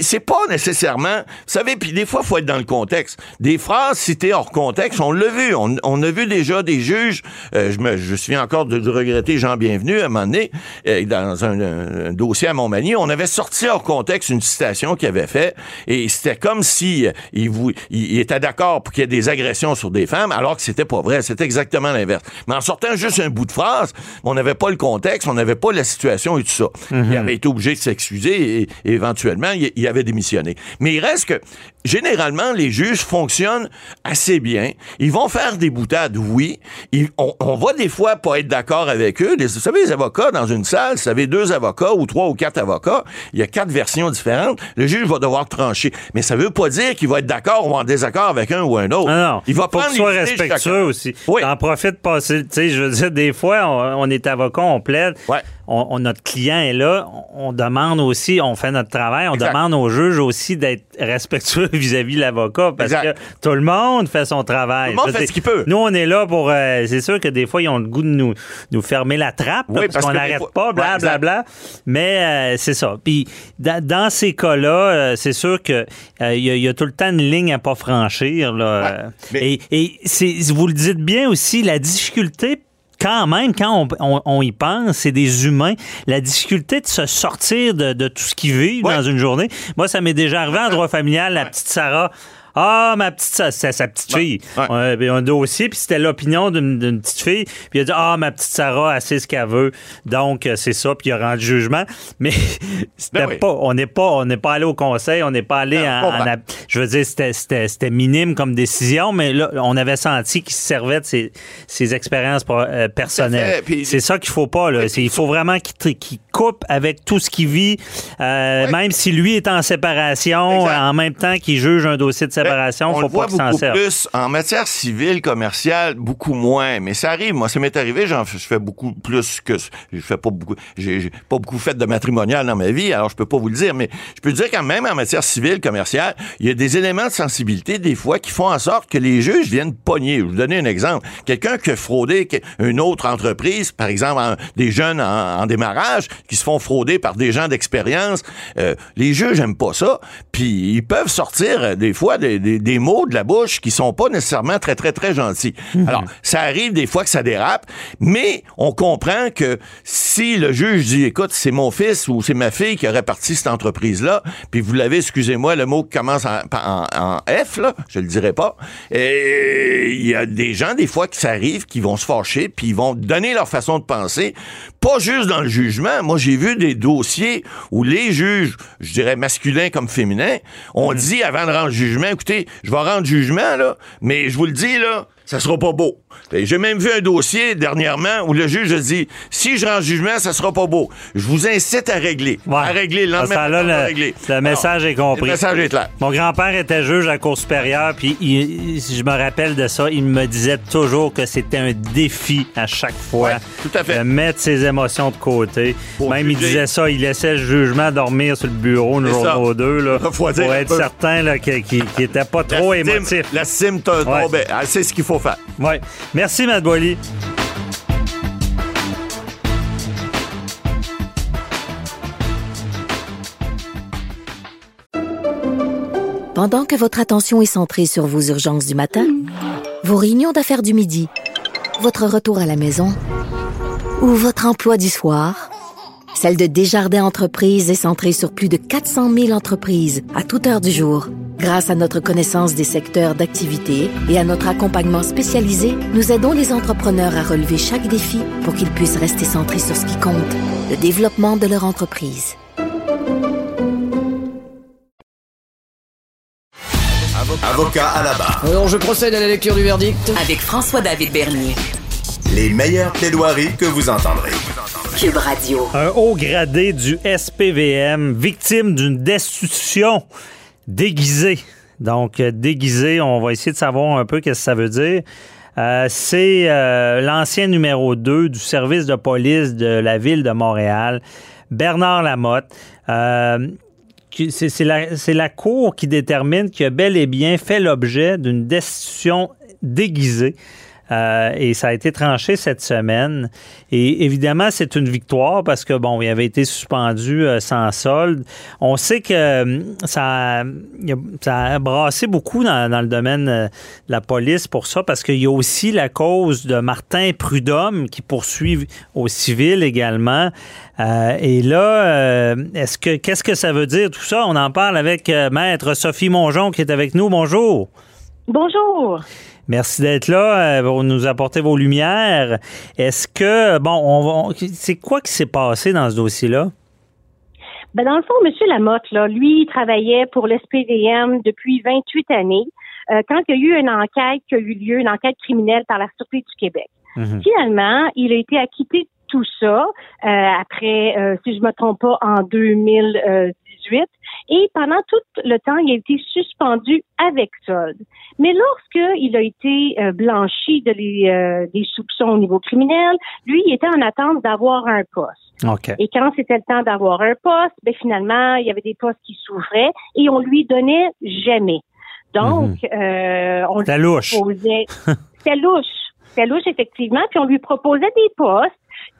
c'est pas nécessairement... Vous savez, puis des fois, il faut être dans le contexte. Des phrases citées hors contexte, on l'a vu. On, on a vu déjà des juges... euh, je, me, je souviens encore de, de regretter Jean Bienvenu, à un moment donné, euh, dans un, un dossier à Montmagny, on avait sorti hors contexte une citation qu'il avait fait, et c'était comme si euh, il, vous, il, il était d'accord pour qu'il y ait des agressions sur des femmes, alors que c'était pas vrai. C'était exactement l'inverse. Mais en sortant juste un bout de phrase, on n'avait pas le contexte, on n'avait pas la situation et tout ça. Il avait été obligé de s'excuser et, et éventuellement, il, il avait démissionné. Mais il reste que, généralement, les juges fonctionnent assez bien. Ils vont faire des boutades, oui. Ils- on, on va des fois pas être d'accord avec eux. Les- vous savez, les avocats dans une salle, vous avez deux avocats ou trois ou quatre avocats, il y a quatre versions différentes. Le juge va devoir trancher. Mais ça veut pas dire qu'il va être d'accord ou en désaccord avec un ou un autre. Ah non, Il va faut prendre qu'il soit respectueux aussi. Oui. T'en profites passer. Tu sais, je veux dire, des fois, on, on est avocat, on plaide. Ouais. On, on- notre client est là. On, on demande aussi, on fait notre travail. On Exact. demande au juge aussi d'être respectueux vis-à-vis de l'avocat parce Exact. que tout le monde fait son travail. Tout le monde fait dire, ce qu'il peut. Nous, on est là pour. euh, c'est sûr que des fois, ils ont le goût de nous, nous fermer la trappe là, Oui, parce, parce qu'on que n'arrête fois- pas, Ouais, bla bla bla. Mais euh, c'est ça. Puis dans, dans ces cas-là, euh, c'est sûr que euh, il y, y a tout le temps une ligne à pas franchir. Là, Ouais, mais- Et, vous le dites bien aussi, la difficulté. Quand même, quand on, on- on y pense, c'est des humains. La difficulté de se sortir de, de tout ce qu'ils vivent Ouais. dans une journée. Moi, ça m'est déjà arrivé en droit familial, la petite Sarah. Ah, ma petite, Sa- c'est sa petite fille. Ouais. On avait un dossier, puis c'était l'opinion d'une d'une petite fille. Puis il a dit Ah, ma petite Sarah, elle sait ce qu'elle veut. Donc, euh, c'est ça. Puis il a rendu jugement. Mais c'était Ben oui. pas, on n'est pas, on n'est pas allé au conseil, on n'est pas allé Non, en, je en veux dire, c'était- c'était c'était minime comme décision, mais là, on avait senti qu'il se servait de ses, ses expériences euh, personnelles. C'est ça qu'il faut pas. Là. C'est- il faut vraiment qu'il coupe avec tout ce qu'il vit, euh, Ouais. même si lui est en séparation, Exact. en même temps qu'il juge un dossier de séparation, On faut pas s'en plus en matière civile, commerciale, beaucoup moins. Mais ça arrive. Moi, ça m'est arrivé. J'en je fais beaucoup plus que je fais pas beaucoup. J'ai j'ai pas beaucoup fait de matrimonial dans ma vie, alors je peux pas vous le dire. Mais je peux dire quand même en matière civile, commerciale, il y a des éléments de sensibilité des fois qui font en sorte que les juges viennent pogner. Je vais vous donner un exemple. Quelqu'un qui a fraudé une autre entreprise, par exemple en- des jeunes en, en démarrage qui se font frauder par des gens d'expérience, euh, les juges aiment pas ça. Puis ils peuvent sortir euh, des fois des, des- des mots de la bouche qui sont pas nécessairement très très très gentils. Alors ça arrive des fois que ça dérape, mais on comprend que si le juge dit écoute c'est mon fils ou c'est ma fille qui aurait parti cette entreprise là, puis vous l'avez excusez-moi le mot qui commence en, en- en F là, je le dirai pas. Et il y a des gens des fois qui ça arrive qui vont se fâcher puis ils vont donner leur façon de penser, pas juste dans le jugement. Moi j'ai vu des dossiers où les juges, je dirais masculins comme féminins, ont dit avant de rendre jugement, écoutez, je vais rendre jugement là, mais je vous le dis là, ça sera pas beau. Et J'ai même vu un dossier dernièrement où le juge a dit si je rends jugement, ça sera pas beau. Je vous incite à régler, Ouais. à régler le À ce lendemain. temps-là, on va le- régler. le message est compris. Le message est clair. Mon grand-père était juge à la Cour supérieure, puis il- je me rappelle de ça. Il me disait toujours que c'était un défi à chaque fois Ouais, tout à fait. de mettre ses émotions de côté. Pour Même il disait ça, il laissait le jugement dormir sur le bureau une journée ça. ou deux là, pour être certain là, qu'il n'était pas trop émotif. La cime t'a Ouais. Ah, C'est ce qu'il faut faire. Merci, Matt Boily. Pendant que votre attention est centrée sur vos urgences du matin, vos réunions d'affaires du midi, votre retour à la maison ou votre emploi du soir, celle de Desjardins Entreprises est centrée sur plus de 400 000 entreprises à toute heure du jour. Grâce à notre connaissance des secteurs d'activité et à notre accompagnement spécialisé, nous aidons les entrepreneurs à relever chaque défi pour qu'ils puissent rester centrés sur ce qui compte, le développement de leur entreprise. Avocat à la barre. Alors je procède à la lecture du verdict. Avec François-David Bernier. Les meilleures plaidoiries que vous entendrez. Cube Radio. Un haut gradé du SPVM, victime d'une destitution déguisée. Donc, euh, déguisé, on va essayer de savoir un peu qu'est-ce que ça veut dire. Euh, c'est euh, l'ancien numéro 2 du service de police de la ville de Montréal, Bernard Lamotte. C'est la Cour qui détermine qu'il a bel et bien fait l'objet d'une destitution déguisée. Euh, et ça a été tranché cette semaine. Et évidemment, c'est une victoire parce que, bon, il avait été suspendu euh, sans solde. On sait que euh, ça, a- brassé beaucoup dans, le domaine de la police pour ça parce qu'il y a aussi la cause de Martin Prudhomme qui poursuit au civil également. Et là, est-ce que qu'est-ce que ça veut dire tout ça? On en parle avec Maître Sophie Mongeon qui est avec nous. Bonjour. Bonjour. Merci d'être là, euh, pour nous apporter vos lumières. Est-ce que, bon, on, va- c'est quoi qui s'est passé dans ce dossier-là? Ben dans le fond, M. Lamotte, là, lui, il travaillait pour l'SPVM depuis 28 années. Euh, quand il y a eu une enquête qui a eu lieu, une enquête criminelle par la Sûreté du Québec. Mhm. Finalement, il a été acquitté de tout ça euh, après, euh, si je me trompe pas, en 2018. Et pendant tout le temps, il a été suspendu avec solde. Mais lorsqu'il a été euh, blanchi de les, euh, des soupçons au niveau criminel, lui, il était en attente d'avoir un poste. OK. Et quand c'était le temps d'avoir un poste, ben finalement, il y avait des postes qui s'ouvraient et on lui donnait jamais. Donc, euh, on lui louche. proposait. C'était louche. C'était louche, effectivement. Puis on lui proposait des postes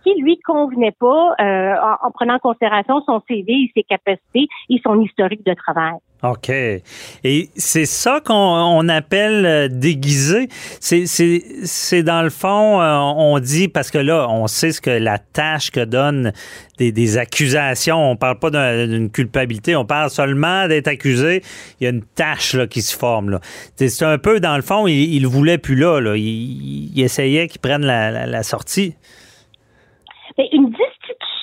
qui lui convenaient pas euh, en, en prenant en considération son CV ses capacités et son historique de travail. OK. Et c'est ça qu'on on appelle euh, déguisé. C'est, dans le fond, euh, on dit, parce que là, on sait ce que la tâche que donnent des, des accusations. On parle pas d'un- d'une culpabilité, on parle seulement d'être accusé. Il y a une tâche là, qui se forme. C'est, un peu, dans le fond, il, il voulait plus là. là. Il, il essayait qu'il prenne la- la sortie. Ben, une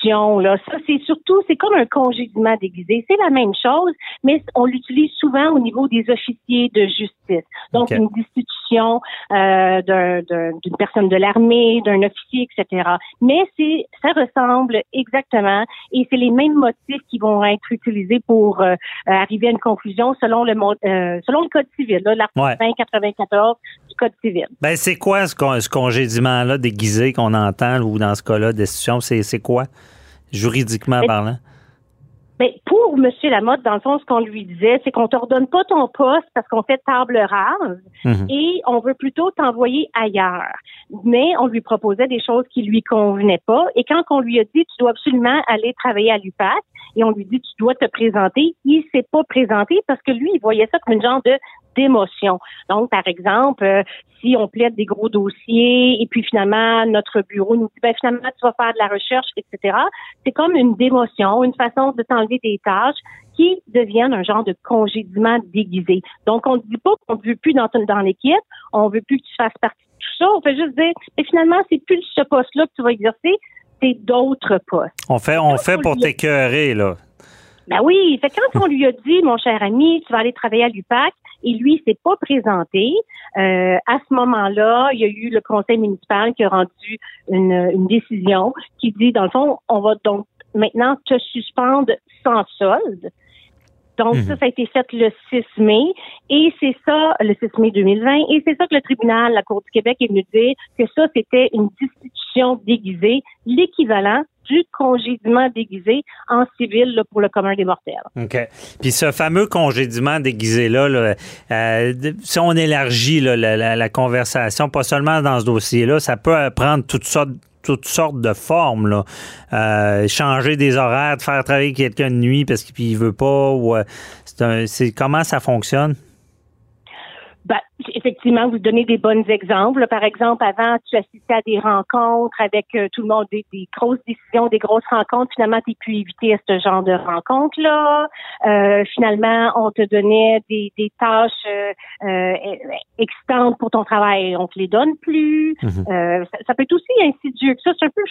là, ça, c'est surtout, c'est comme un congédiement déguisé. C'est la même chose, mais on l'utilise souvent au niveau des officiers de justice. Donc, une destitution euh, d'un- d'un- d'une personne de l'armée, d'un officier, etc. Mais c'est, ça ressemble exactement, et c'est les mêmes motifs qui vont être utilisés pour euh, arriver à une conclusion selon le, euh, selon le Code civil, là, l'article Ouais. 94 du Code civil. Ben, c'est quoi ce, con- ce congédiement-là déguisé qu'on entend, ou dans ce cas-là, destitution? C'est, c'est quoi, juridiquement Mais- parlant? Ben, pour M. Lamotte, dans le fond, ce qu'on lui disait, c'est qu'on te redonne pas ton poste parce qu'on fait table rase Mhm. et on veut plutôt t'envoyer ailleurs. Mais on lui proposait des choses qui lui convenaient pas. Et quand on lui a dit, tu dois absolument aller travailler à l'UPAC, et on lui dit, tu dois te présenter, il s'est pas présenté parce que lui, il voyait ça comme une genre de d'émotion. Donc, par exemple, euh, si on plaide des gros dossiers et puis finalement, notre bureau nous dit, ben finalement, tu vas faire de la recherche, etc. C'est comme une démotion, une façon de t'enlever des tâches qui deviennent un genre de congédiement déguisé. Donc, on ne dit pas qu'on ne veut plus dans, l'équipe, on veut plus que tu fasses partie de tout ça. On fait juste dire, mais finalement, c'est plus ce poste-là que tu vas exercer, c'est d'autres postes. On fait, on fait pour t'écœurer, là. Ben oui, fait quand on lui a dit, mon cher ami, tu vas aller travailler à l'UPAC, et lui, il s'est pas présenté. euh, à ce moment-là, il y a eu le conseil municipal qui a rendu une, une décision qui dit, dans le fond, on va donc maintenant te suspendre sans solde. Donc, Mhm. ça, ça a été fait le 6 mai. Et c'est ça, le 6 mai 2020. Et c'est ça que le tribunal, la Cour du Québec est venu dire que ça, c'était une destitution déguisée, l'équivalent du congédiement déguisé en civil là, pour le commun des mortels. OK. Puis ce fameux congédiement déguisé-là, là, euh, si on élargit là, la, la- la conversation, pas seulement dans ce dossier-là, ça peut prendre toutes sortes toutes sortes de formes. Là. Euh, changer des horaires, de faire travailler quelqu'un de nuit parce qu'il veut pas. Ou, euh, c'est comment ça fonctionne? Ben, effectivement, vous donnez des bons exemples. Par exemple, avant, tu assistais à des rencontres avec euh, tout le monde, des, des grosses décisions, des grosses rencontres. Finalement, tu pu éviter ce genre de rencontres-là. Euh, finalement, on te donnait des, des tâches euh, euh, excitantes pour ton travail. On te les donne plus. Euh, ça, ça peut être aussi insidieux ça. C'est un peu,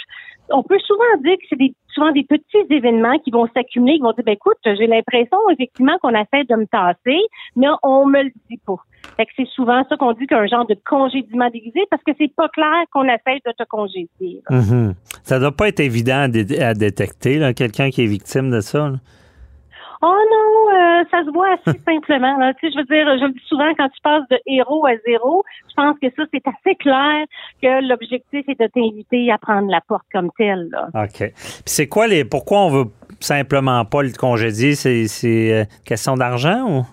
on peut souvent dire que c'est des, souvent des petits événements qui vont s'accumuler, qui vont dire, ben écoute, j'ai l'impression effectivement qu'on essaie de me tasser, mais on me le dit pas. Fait que c'est souvent ça qu'on dit qu'un genre de congédiement déguisé parce que c'est pas clair qu'on essaie de te congédier. là. Mhm. Ça doit pas être évident à, dé- à détecter, quelqu'un qui est victime de ça. Oh non, euh, ça se voit assez simplement. Là. Tu sais, je veux dire, je le dis souvent, quand tu passes de héros à zéro, je pense que ça, c'est assez clair que l'objectif est de t'inviter à prendre la porte comme telle. Là. OK. Puis c'est quoi les. Pourquoi on veut simplement pas le congédier? C'est, c'est euh, question d'argent ou?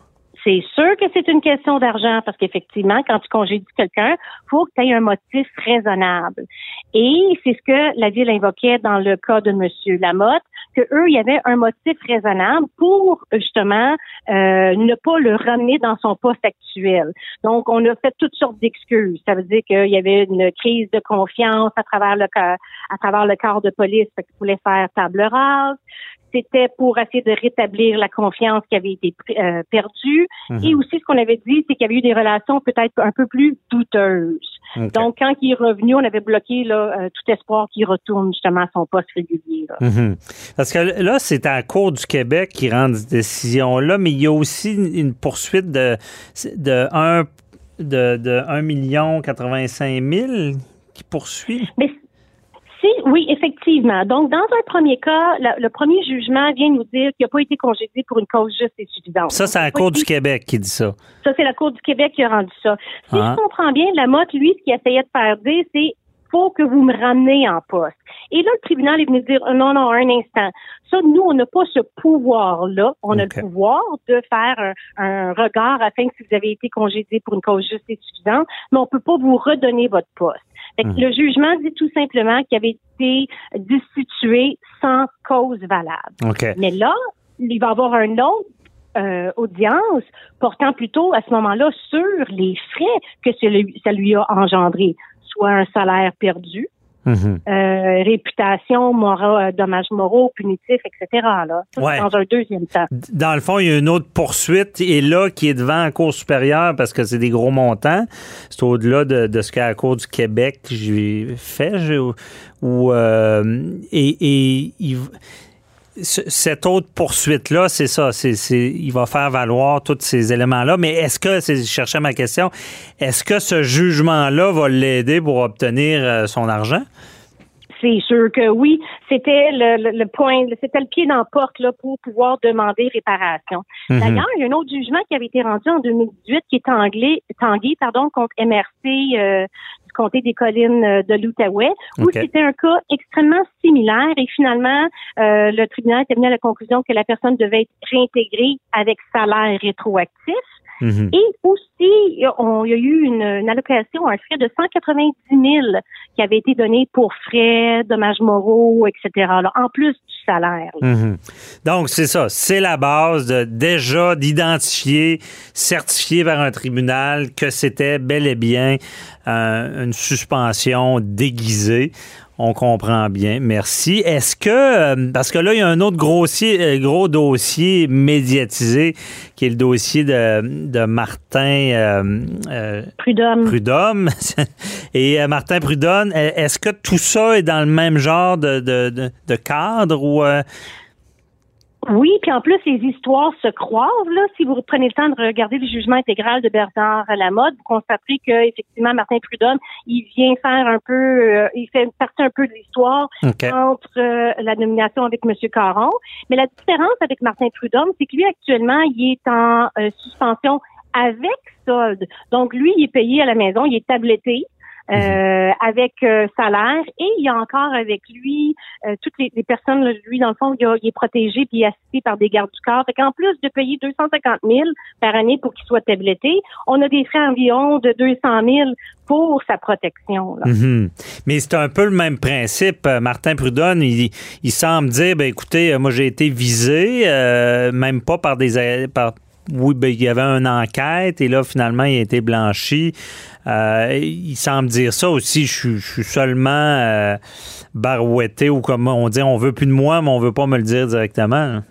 C'est sûr que c'est une question d'argent parce qu'effectivement, quand tu congédies quelqu'un, faut que tu aies un motif raisonnable. Et c'est ce que la ville invoquait dans le cas de Monsieur Lamotte, que eux, il y avait un motif raisonnable pour justement euh, ne pas le ramener dans son poste actuel. Donc, on a fait toutes sortes d'excuses. Ça veut dire qu'il y avait une crise de confiance à travers le à travers le corps de police, fait qu'il voulait faire table rase c'était pour essayer de rétablir la confiance qui avait été euh, perdue. Mhm. Et aussi, ce qu'on avait dit, c'est qu'il y avait eu des relations peut-être un peu plus douteuses. Donc, quand il est revenu, on avait bloqué là, euh, tout espoir qu'il retourne justement à son poste régulier. là. Mhm. Parce que là, c'est à la Cour du Québec qui rend cette décision-là, mais il y a aussi une, poursuite de, de 1 de, de 1 million 85 000 qui poursuit. Mais oui, effectivement. Donc, dans un premier cas, la- le premier jugement vient nous dire qu'il n'a pas été congédié pour une cause juste et suffisante. Ça, c'est la Cour du Québec qui dit ça. Ça, c'est la Cour du Québec qui a rendu ça. Si Ah. je comprends bien, Lamotte, lui, ce qu'il essayait de faire dire, c'est faut que vous me ramenez en poste. Et là, le tribunal est venu dire euh, non, non, un instant. Ça, nous, on n'a pas ce pouvoir-là. On a le pouvoir de faire un, un regard afin que si vous avez été congédié pour une cause juste et suffisante, mais on peut pas vous redonner votre poste. Mhm. Le jugement dit tout simplement qu'il avait été destitué sans cause valable. OK. Mais là, il va y avoir un autre euh, audience portant plutôt à ce moment-là sur les frais que ça lui, ça lui a engendré, soit un salaire perdu, Mhm. euh, réputation, moraux, euh, dommages moraux, punitifs, etc. Là. Ça, c'est Ouais. dans un deuxième temps. Dans le fond, il y a une autre poursuite et là qui est devant la Cour supérieure parce que c'est des gros montants. C'est au-delà de, de ce qu'à la Cour du Québec j'ai fait. euh, et et il- ce- cette autre poursuite-là, c'est ça. C'est, il va faire valoir tous ces éléments-là. Mais est-ce que, c'est, je cherchais ma question, est-ce que ce jugement-là va l'aider pour obtenir euh, son argent? C'est sûr que oui, c'était le, le- le point, c'était le pied dans la porte là, pour pouvoir demander réparation. Mhm. D'ailleurs, il y a un autre jugement qui avait été rendu en 2018 qui est tangué, tangué pardon, contre MRC euh, comté des collines euh, de l'Outaouais, où c'était un cas extrêmement similaire et finalement, euh, le tribunal est venu à la conclusion que la personne devait être réintégrée avec salaire rétroactif. Mhm. Et aussi, on- il y a eu une, une allocation, un frais de 190 000 qui avait été donné pour frais, dommages moraux, etc. là, en plus du salaire. Mhm. Donc, c'est ça. C'est la base de déjà d'identifier, certifier par un tribunal que c'était bel et bien euh, une suspension déguisée. On comprend bien. Merci. Est-ce que, euh, parce que là, il y a un autre grossier, euh, gros dossier médiatisé qui est le dossier de, de Martin euh, euh, Prud'homme. Prud'homme. Et euh, Martin Prud'homme, est-ce que tout ça est dans le même genre de, de, de- de cadre ou. Oui, puis en plus, les histoires se croisent. Là. Si vous prenez le temps de regarder le jugement intégral de Bernard Lamotte, vous constaterez que effectivement Martin Prud'homme, il vient faire un peu, euh, il fait partie un peu de l'histoire entre euh, la nomination avec M. Caron. Mais la différence avec Martin Prud'homme, c'est que lui, actuellement, il est en euh, suspension avec solde. Donc, lui, il est payé à la maison, il est tabletté. Euh, avec euh, salaire et il y a encore avec lui euh, toutes les, les personnes là, lui dans le fond il, a- il est protégé puis assisté par des gardes du corps fait qu'en plus de payer 250 000 par année pour qu'il soit tabletté on a des frais environ de 200 000 pour sa protection là. Mhm. Mais c'est un peu le même principe. Euh, Martin Prudhomme, il, il semble dire, ben écoutez, euh, moi j'ai été visé, euh, même pas par des... Par, oui, ben, il y avait une enquête et là, finalement, il a été blanchi. Euh, il semble dire ça aussi. Je, suis- je suis seulement euh, barouetté ou comme on dit, on veut plus de moi, mais on veut pas me le dire directement.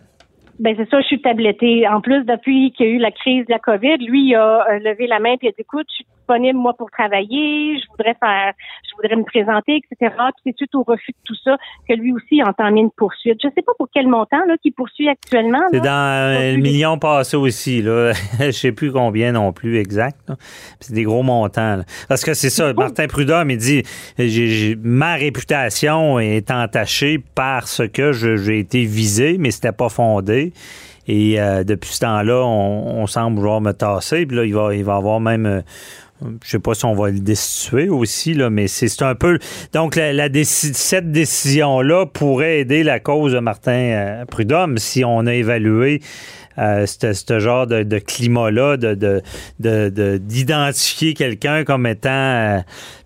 Ben c'est ça, je suis tablettée. En plus, depuis qu'il y a eu la crise de la COVID, lui il a euh, levé la main et a dit écoute, je suis disponible moi pour travailler, je voudrais faire, je voudrais me présenter, etc. Puis c'est suite au refus de tout ça que lui aussi entamé une poursuite. Je sais pas pour quel montant là qu'il poursuit actuellement. C'est dans euh, le million passé aussi, là. Je sais plus combien non plus exact. C'est des gros montants. là. Parce que c'est ça, Martin Prudhomme, il dit j'ai- j'ai- ma réputation est entachée parce que j'ai été visé, mais c'était pas fondé. Et euh, depuis ce temps-là, on, on semble vouloir me tasser. Puis là, il va, il va avoir même. Je sais pas si on va le destituer aussi, là, mais c'est un peu. Donc, cette décision-là pourrait aider la cause de Martin euh, Prudhomme si on a évalué euh, ce genre de, climat-là, de, de, d'identifier quelqu'un comme étant euh,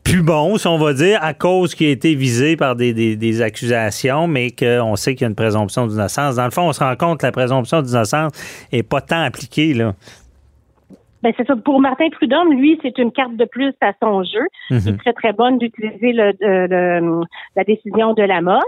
plus bon, si on va dire, à cause qu'il a été visé par des, accusations, mais qu'on sait qu'il y a une présomption d'innocence. Dans le fond, on se rend compte que la présomption d'innocence n'est pas tant appliquée. Ben c'est ça. Pour Martin Prudhomme, lui, c'est une carte de plus à son jeu. Mhm. C'est très très bonne d'utiliser le, le- le- la décision de la mode.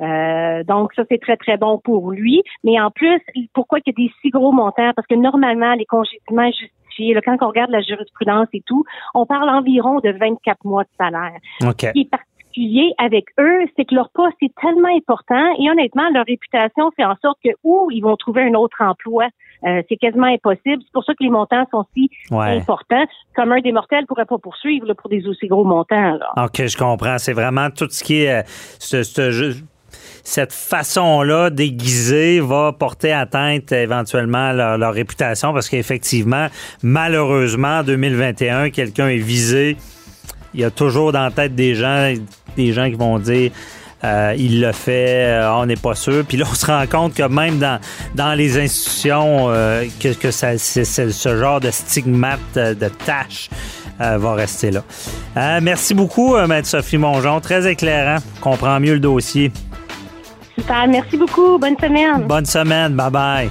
Euh, donc ça c'est très très bon pour lui. Mais en plus, pourquoi il y a des si gros montants Parce que normalement les congédiements justifiés, là, quand on regarde la jurisprudence et tout, on parle environ de 24 mois de salaire. OK. Ce qui est particulier avec eux, c'est que leur poste est tellement important et honnêtement leur réputation fait en sorte que ou ils vont trouver un autre emploi. Euh, c'est quasiment impossible. C'est pour ça que les montants sont si Ouais. importants. Comme un des mortels pourrait pas poursuivre là, pour des aussi gros montants. Là. OK, je comprends. C'est vraiment tout ce qui est. euh, ce- ce jeu- cette façon-là déguisée va porter atteinte éventuellement à leur, leur réputation parce qu'effectivement, malheureusement, en 2021, quelqu'un est visé. Il y a toujours dans la tête des gens, des gens qui vont dire euh, il le fait, euh, on n'est pas sûr. Puis là, on se rend compte que même dans, dans les institutions, euh, que, que ça, ce genre de stigmate, euh, de tâche va rester là. Merci beaucoup, Maître Sophie Mongeon. Très éclairant. Comprend mieux le dossier. Super, merci beaucoup. Bonne semaine. Bonne semaine. Bye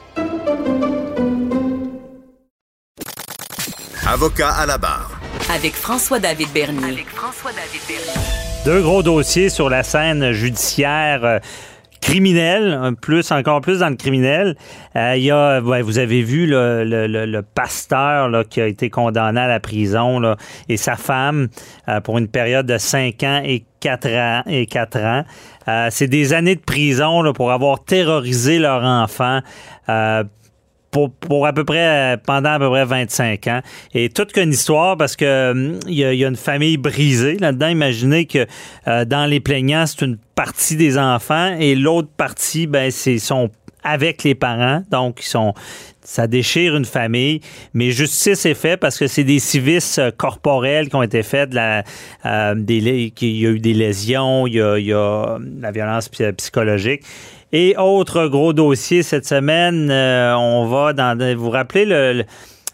Avocat à la barre. Avec François-David Bernier. Deux gros dossiers sur la scène judiciaire euh, criminelle, plus encore plus dans le criminel. Euh, Il y a, ouais, vous avez vu le, le- le- le pasteur là, qui a été condamné à la prison là, et sa femme euh, pour une période de 5 ans et 4 ans. Et quatre ans. Euh, C'est des années de prison là, pour avoir terrorisé leur enfant. Euh, pour, pour à peu près euh, pendant à peu près 25 ans. Et toute qu'une histoire parce que hum, il y, a- il y a une famille brisée là-dedans. Imaginez que euh, dans les plaignants, c'est une partie des enfants et l'autre partie, ben, c'est sont avec les parents. Donc, ils sont ça déchire une famille, mais justice est faite parce que c'est des civistes euh, corporels qui ont été faits, de la, euh, des, qu'il y a eu des lésions, il y a, il y a de la violence psy- psychologique. Et autre gros dossier cette semaine, euh, on va dans. Vous le-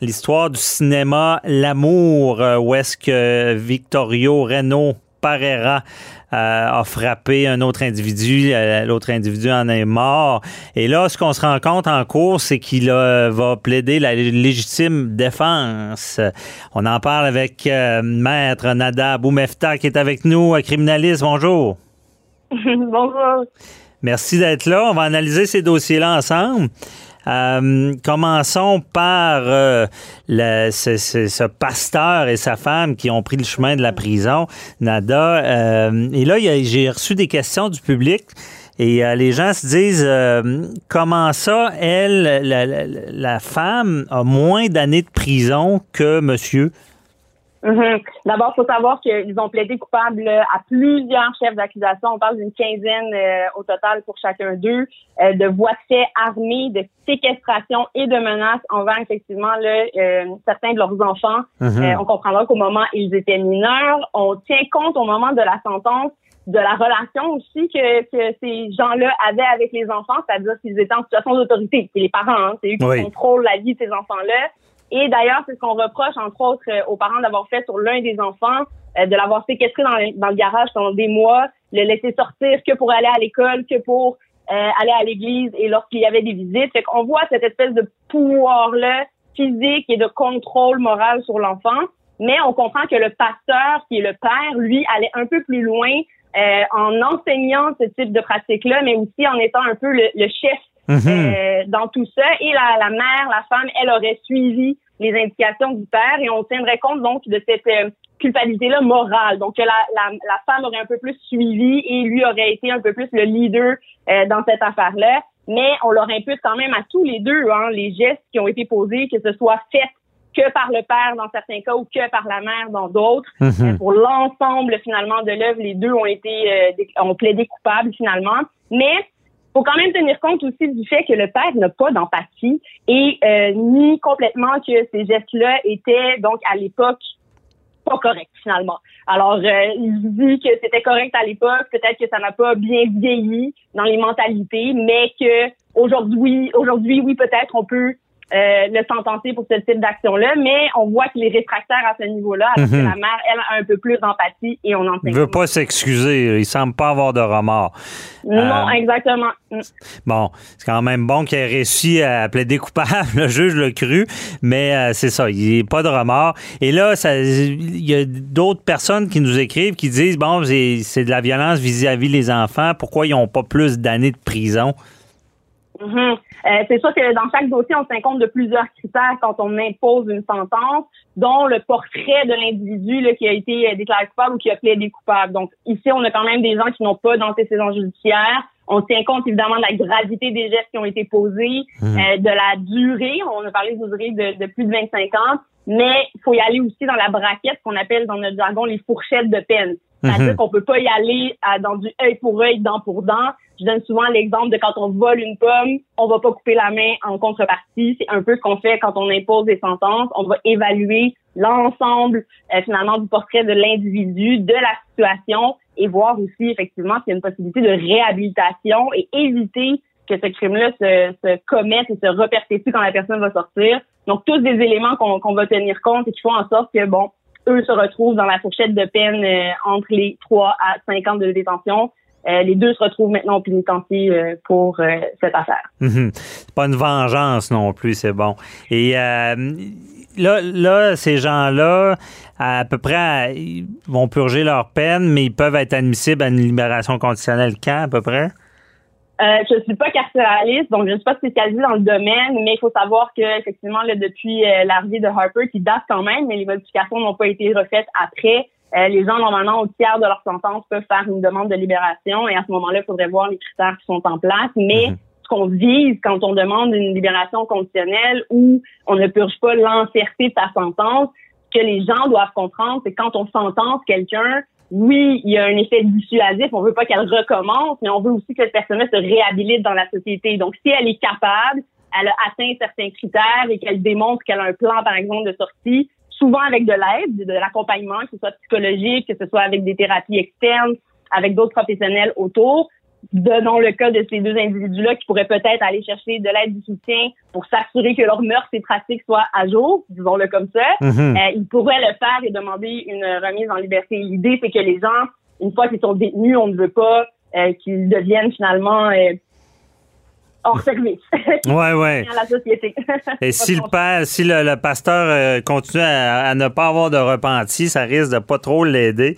l'histoire du cinéma L'amour, euh, où est-ce que Victorio Reno Parera euh, a frappé un autre individu, l'autre individu en est mort. Et là, ce qu'on se rend compte en cours, c'est qu'il va plaider la légitime défense. On en parle avec Maître Nada Boumefta qui est avec nous, criminaliste. Bonjour. Bonjour. Merci d'être là. On va analyser ces dossiers-là ensemble. Euh, commençons par euh, le- ce, ce- ce pasteur et sa femme qui ont pris le chemin de la prison, Nada. Euh, et là, j'ai reçu des questions du public. Et les gens se disent comment ça, elle, la, la- la femme, a moins d'années de prison que monsieur? Mhm. D'abord, il faut savoir qu'ils ont plaidé coupable à plusieurs chefs d'accusation. On parle d'une quinzaine euh, au total pour chacun d'eux, euh, de voies de fait armées, de séquestration et de menaces envers effectivement là, euh, certains de leurs enfants. Mhm. Euh, on comprendra qu'au moment ils étaient mineurs, on tient compte au moment de la sentence de la relation aussi que, que ces gens-là avaient avec les enfants, c'est-à-dire qu'ils étaient en situation d'autorité. C'est les parents, hein, c'est eux qui Oui. contrôlent la vie de ces enfants-là. Et d'ailleurs, c'est ce qu'on reproche, entre autres, euh, aux parents d'avoir fait sur l'un des enfants, euh, de l'avoir séquestré dans le, dans le garage pendant des mois, le laisser sortir que pour aller à l'école, que pour euh, aller à l'église et lorsqu'il y avait des visites. Fait qu'on voit cette espèce de pouvoir-là physique et de contrôle moral sur l'enfant. Mais on comprend que le pasteur, qui est le père, lui, allait un peu plus loin euh, en enseignant ce type de pratique-là, mais aussi en étant un peu le, le chef Mhm. euh, dans tout ça. Et la, la mère, la femme, elle aurait suivi les indications du père et on tiendrait compte donc de cette euh, culpabilité-là morale. Donc que la, la, la femme aurait un peu plus suivi et lui aurait été un peu plus le leader euh, dans cette affaire-là. Mais on leur impute quand même à tous les deux hein, les gestes qui ont été posés, que ce soit fait que par le père dans certains cas ou que par la mère dans d'autres. Mhm. Euh, pour l'ensemble finalement de l'œuvre, les deux ont été euh, ont plaidé coupables finalement. Mais faut quand même tenir compte aussi du fait que le père n'a pas d'empathie et euh, ni complètement que ces gestes-là étaient donc à l'époque pas correct finalement. Alors, euh, il dit que c'était correct à l'époque, peut-être que ça n'a pas bien vieilli dans les mentalités, mais que aujourd'hui, aujourd'hui, oui, peut-être on peut euh, le sentencer pour ce type d'action-là, mais on voit qu'il est réfractaire à ce niveau-là, alors que Mhm. la mère, elle, a un peu plus d'empathie et on en Il veut pas s'excuser. Il semble pas avoir de remords. Non, Euh, exactement. Mm. Bon, c'est quand même bon qu'il ait réussi à plaider coupable. Le juge l'a cru, mais euh, c'est ça, il n'y a pas de remords. Et là, ça- il y a d'autres personnes qui nous écrivent qui disent bon, c'est de la violence vis-à-vis les enfants. Pourquoi ils n'ont pas plus d'années de prison? Mhm. Euh, c'est sûr que dans chaque dossier, on tient compte de plusieurs critères quand on impose une sentence, dont le portrait de l'individu qui a été euh, déclaré coupable ou qui a plaidé coupable. Donc ici, on a quand même des gens qui n'ont pas d'antécédents judiciaires. On tient compte évidemment de la gravité des gestes qui ont été posés, Mhm. euh, de la durée. On a parlé d'une durée de, de plus de 25 ans, mais il faut y aller aussi dans la braquette qu'on appelle dans notre jargon les fourchettes de peine. C'est-à-dire Mhm. qu'on peut pas y aller à- dans du œil pour œil, dent pour dent. Je donne souvent l'exemple de quand on vole une pomme, on va pas couper la main en contrepartie. C'est un peu ce qu'on fait quand on impose des sentences. On va évaluer l'ensemble euh, finalement du portrait de l'individu, de la situation et voir aussi effectivement s'il y a une possibilité de réhabilitation et éviter que ce crime-là se, se commette et se reperpétue quand la personne va sortir. Donc tous des éléments qu'on qu'on va tenir compte et qui font en sorte que bon, eux se retrouvent dans la fourchette de peine euh, entre les 3 à 5 ans de détention. Euh, les deux se retrouvent maintenant au pénitencier euh, pour euh, cette affaire. Mhm. C'est pas une vengeance non plus, c'est bon. Et euh, là, là, ces gens-là, à peu près, ils vont purger leur peine, mais ils peuvent être admissibles à une libération conditionnelle quand, à peu près? Je suis pas carcéraliste, donc je ne suis pas spécialisée dans le domaine, mais il faut savoir que effectivement, là, depuis l'arrivée de Harper, qui date quand même, mais les modifications n'ont pas été refaites après. Euh, les gens, normalement, au tiers de leur sentence, peuvent faire une demande de libération et à ce moment-là, il faudrait voir les critères qui sont en place. Mais ce qu'on vise quand on demande une libération conditionnelle où on ne purge pas l'entièreté de sa sentence, ce que les gens doivent comprendre, c'est quand on sentence quelqu'un, oui, il y a un effet dissuasif, on veut pas qu'elle recommence, mais on veut aussi que cette personne se réhabilite dans la société. Donc, si elle est capable, elle a atteint certains critères et qu'elle démontre qu'elle a un plan, par exemple, de sortie, souvent avec de l'aide, de l'accompagnement, que ce soit psychologique, que ce soit avec des thérapies externes, avec d'autres professionnels autour. Donnons le cas de ces deux individus-là qui pourraient peut-être aller chercher de l'aide du soutien pour s'assurer que leurs mœurs et pratiques soient à jour, disons-le comme ça. Mhm. Euh, ils pourraient le faire et demander une remise en liberté. L'idée, c'est que les gens, une fois qu'ils sont détenus, on ne veut pas euh, qu'ils deviennent finalement euh, hors service. Ouais, ouais. à la société. Et si le père, si le, le pasteur euh, continue à, à ne pas avoir de repenti, ça risque de pas trop l'aider.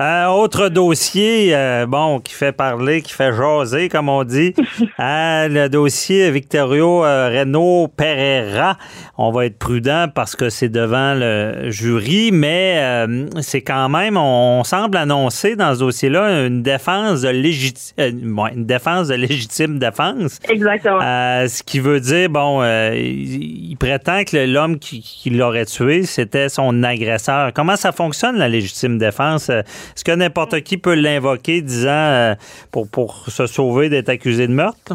Euh, autre dossier, euh, bon, qui fait parler, qui fait jaser, comme on dit, le dossier Victorio euh, Reno Pereira. On va être prudent parce que c'est devant le jury, mais c'est quand même, on, semble annoncer dans ce dossier-là une défense de légitime, une défense de légitime défense. Exactement. Euh, ce qui veut dire, bon, euh, il, il prétend que l'homme qui, qui l'aurait tué, c'était son agresseur. Comment ça fonctionne, la légitime défense? Euh, Est-ce que n'importe qui peut l'invoquer disant euh, pour, pour se sauver d'être accusé de meurtre?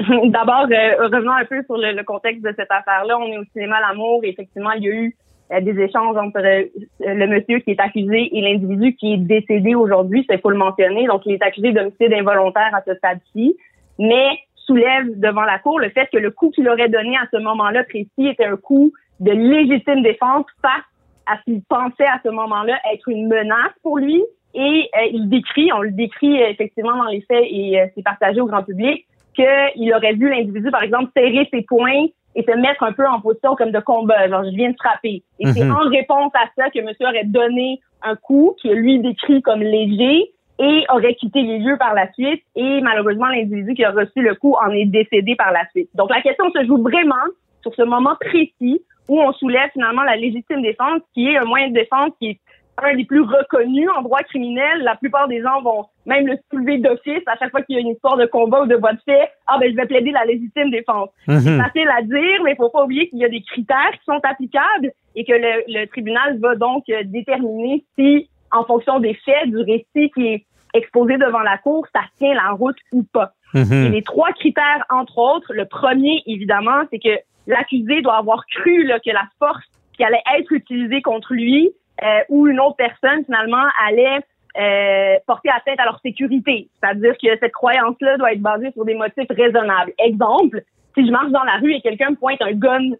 D'abord, revenons un peu sur le, le contexte de cette affaire-là. On est au cinéma L'amour et effectivement, il y a eu des échanges entre le monsieur qui est accusé et l'individu qui est décédé aujourd'hui, c'est faut le mentionner. Donc, il est accusé d'homicide involontaire à ce stade-ci, mais soulève devant la cour le fait que le coup qu'il aurait donné à ce moment-là précis était un coup de légitime défense face à ce qu'il pensait à ce moment-là être une menace pour lui. Et euh, il décrit, on le décrit euh, effectivement dans les faits et euh, c'est partagé au grand public, qu'il aurait vu l'individu, par exemple, serrer ses poings et se mettre un peu en position comme de combat, genre je viens de frapper. Et c'est Mhm. en réponse à ça que monsieur aurait donné un coup qui lui décrit comme léger et aurait quitté les lieux par la suite. Et malheureusement, l'individu qui a reçu le coup en est décédé par la suite. Donc la question se joue vraiment sur ce moment précis où on soulève finalement la légitime défense, qui est un moyen de défense qui est un des plus reconnus en droit criminel. La plupart des gens vont même le soulever d'office à chaque fois qu'il y a une histoire de combat ou de voie de fait. Ah ben je vais plaider la légitime défense. Mhm. C'est facile à dire, mais il faut pas oublier qu'il y a des critères qui sont applicables et que le, le tribunal va donc euh, déterminer si, en fonction des faits, du récit qui est exposé devant la cour, ça tient la route ou pas. Mhm. Et les trois critères, entre autres, le premier, évidemment, c'est que l'accusé doit avoir cru là, que la force qui allait être utilisée contre lui euh, où une autre personne finalement allait euh, porter atteinte à leur sécurité. C'est-à-dire que cette croyance-là doit être basée sur des motifs raisonnables. Exemple, si je marche dans la rue et quelqu'un me pointe un gun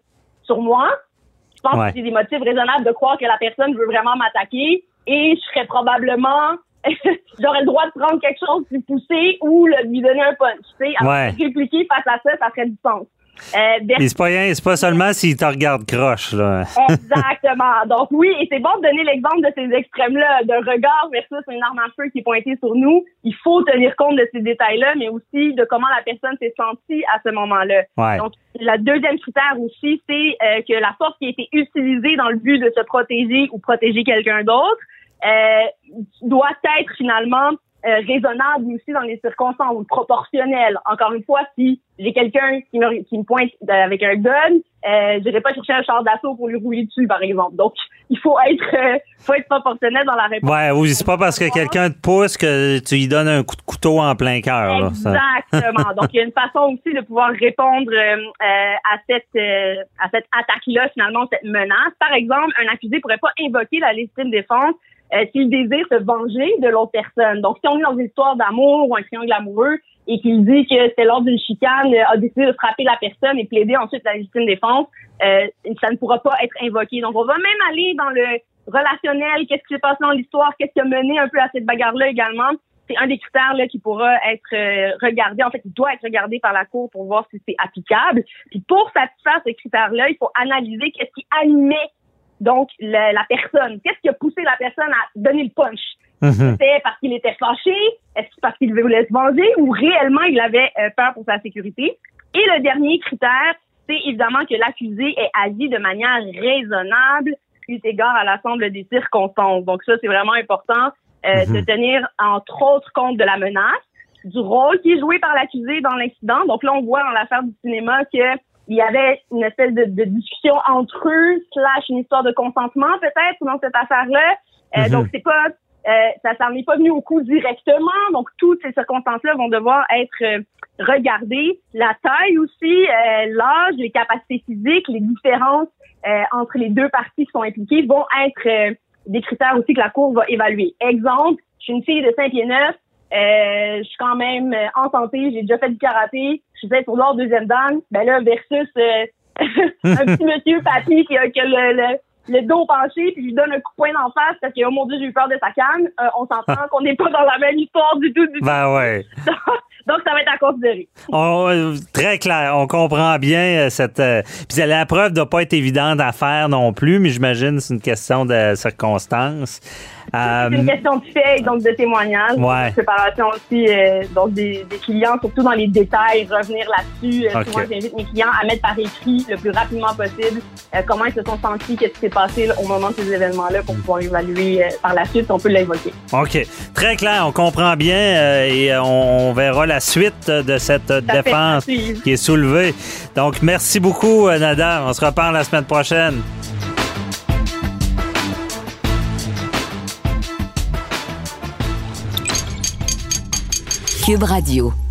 sur moi, je pense Ouais. que c'est des motifs raisonnables de croire que la personne veut vraiment m'attaquer et je serais probablement j'aurais le droit de prendre quelque chose plus poussé ou le- lui donner un punch. Tu sais, Ouais. répliquer face à ça, ça ferait du sens. Euh, Et c'est pas rien, c'est pas seulement s'il te regarde croche, là. Exactement. Donc oui, et c'est bon de donner l'exemple de ces extrêmes-là, d'un regard versus une arme à feu qui est pointée sur nous. Il faut tenir compte de ces détails-là, mais aussi de comment la personne s'est sentie à ce moment-là. Ouais. Donc, la deuxième critère aussi, c'est euh, que la force qui a été utilisée dans le but de se protéger ou protéger quelqu'un d'autre doit être finalement euh, raisonnable aussi dans les circonstances ou proportionnelle. Encore une fois, si j'ai quelqu'un qui me, qui me pointe de- avec un gun, euh, j'irai pas chercher un char d'assaut pour lui rouler dessus, par exemple. Donc, il faut être, euh, faut être proportionnel dans la réponse. Ouais, oui, c'est pas parce que quelqu'un te pousse que tu lui donnes un coup de couteau en plein cœur, là. Ça- Exactement. Donc, il y a une façon aussi de pouvoir répondre euh, euh, à cette euh, à cette attaque-là, finalement, cette menace. Par exemple, un accusé pourrait pas invoquer la légitime défense euh, s'il désire se venger de l'autre personne. Donc, si on est dans une histoire d'amour ou un triangle amoureux et qu'il dit que c'est lors d'une chicane, euh, a décidé de frapper la personne et plaider ensuite la légitime défense, euh, ça ne pourra pas être invoqué. Donc, on va même aller dans le relationnel, qu'est-ce qui s'est passé dans l'histoire, qu'est-ce qui a mené un peu à cette bagarre-là également c'est un des critères là, qui pourra être euh, regardé. En fait, il doit être regardé par la Cour pour voir si c'est applicable. Puis pour satisfaire ces critères-là, il faut analyser qu'est-ce qui animait donc la, la personne. Qu'est-ce qui a poussé la personne à donner le punch? Mhm. C'était parce qu'il était fâché? Est-ce parce qu'il voulait se venger ou réellement il avait euh, peur pour sa sécurité? Et le dernier critère, c'est évidemment que l'accusé ait agi de manière raisonnable eu égard à l'ensemble des circonstances. Donc ça, c'est vraiment important euh, Mhm. de tenir entre autres compte de la menace, du rôle qui est joué par l'accusé dans l'incident. Donc là, on voit dans l'affaire du cinéma que il y avait une espèce de, de discussion entre eux, slash une histoire de consentement peut-être dans cette affaire-là. Euh, Mhm. Donc c'est pas euh, ça s'en est pas venu au coup directement. Donc, toutes ces circonstances-là vont devoir être euh, regardées. La taille aussi, euh, l'âge, les capacités physiques, les différences euh, entre les deux parties qui sont impliquées vont être euh, des critères aussi que la Cour va évaluer. Exemple, je suis une fille de 5 pieds 9, euh, je suis quand même euh, en santé, j'ai déjà fait du karaté, je faisais pour l'ordre deuxième dan, ben là, versus euh, un petit monsieur papy qui a, le, le, le dos penché, puis je lui donne un coup de poing d'en face parce que, oh mon Dieu, j'ai eu peur de sa canne. Euh, on s'entend qu'on n'est pas dans la même histoire du tout, du tout. Ben ouais. Donc, ça va être à considérer. On- euh, très clair, on comprend bien euh, cette. euh, puis la preuve doit pas être évidente à faire non plus, mais j'imagine que c'est une question de circonstances. Euh, C'est une question de fait, donc de témoignage, Ouais. de préparation aussi, euh, donc des, des clients, surtout dans les détails, revenir là-dessus. Euh. Souvent, j'invite mes clients à mettre par écrit le plus rapidement possible euh, comment ils se sont sentis, qu'est-ce qui s'est passé là, au moment de ces événements-là pour pouvoir évaluer euh, par la suite, si on peut l'évoquer. OK. Très clair, on comprend bien euh, et euh, on, verra la suite de cette euh, Ça défense qui est soulevée. Donc, merci beaucoup, euh, Nada. On se reparle la semaine prochaine. Cube Radio.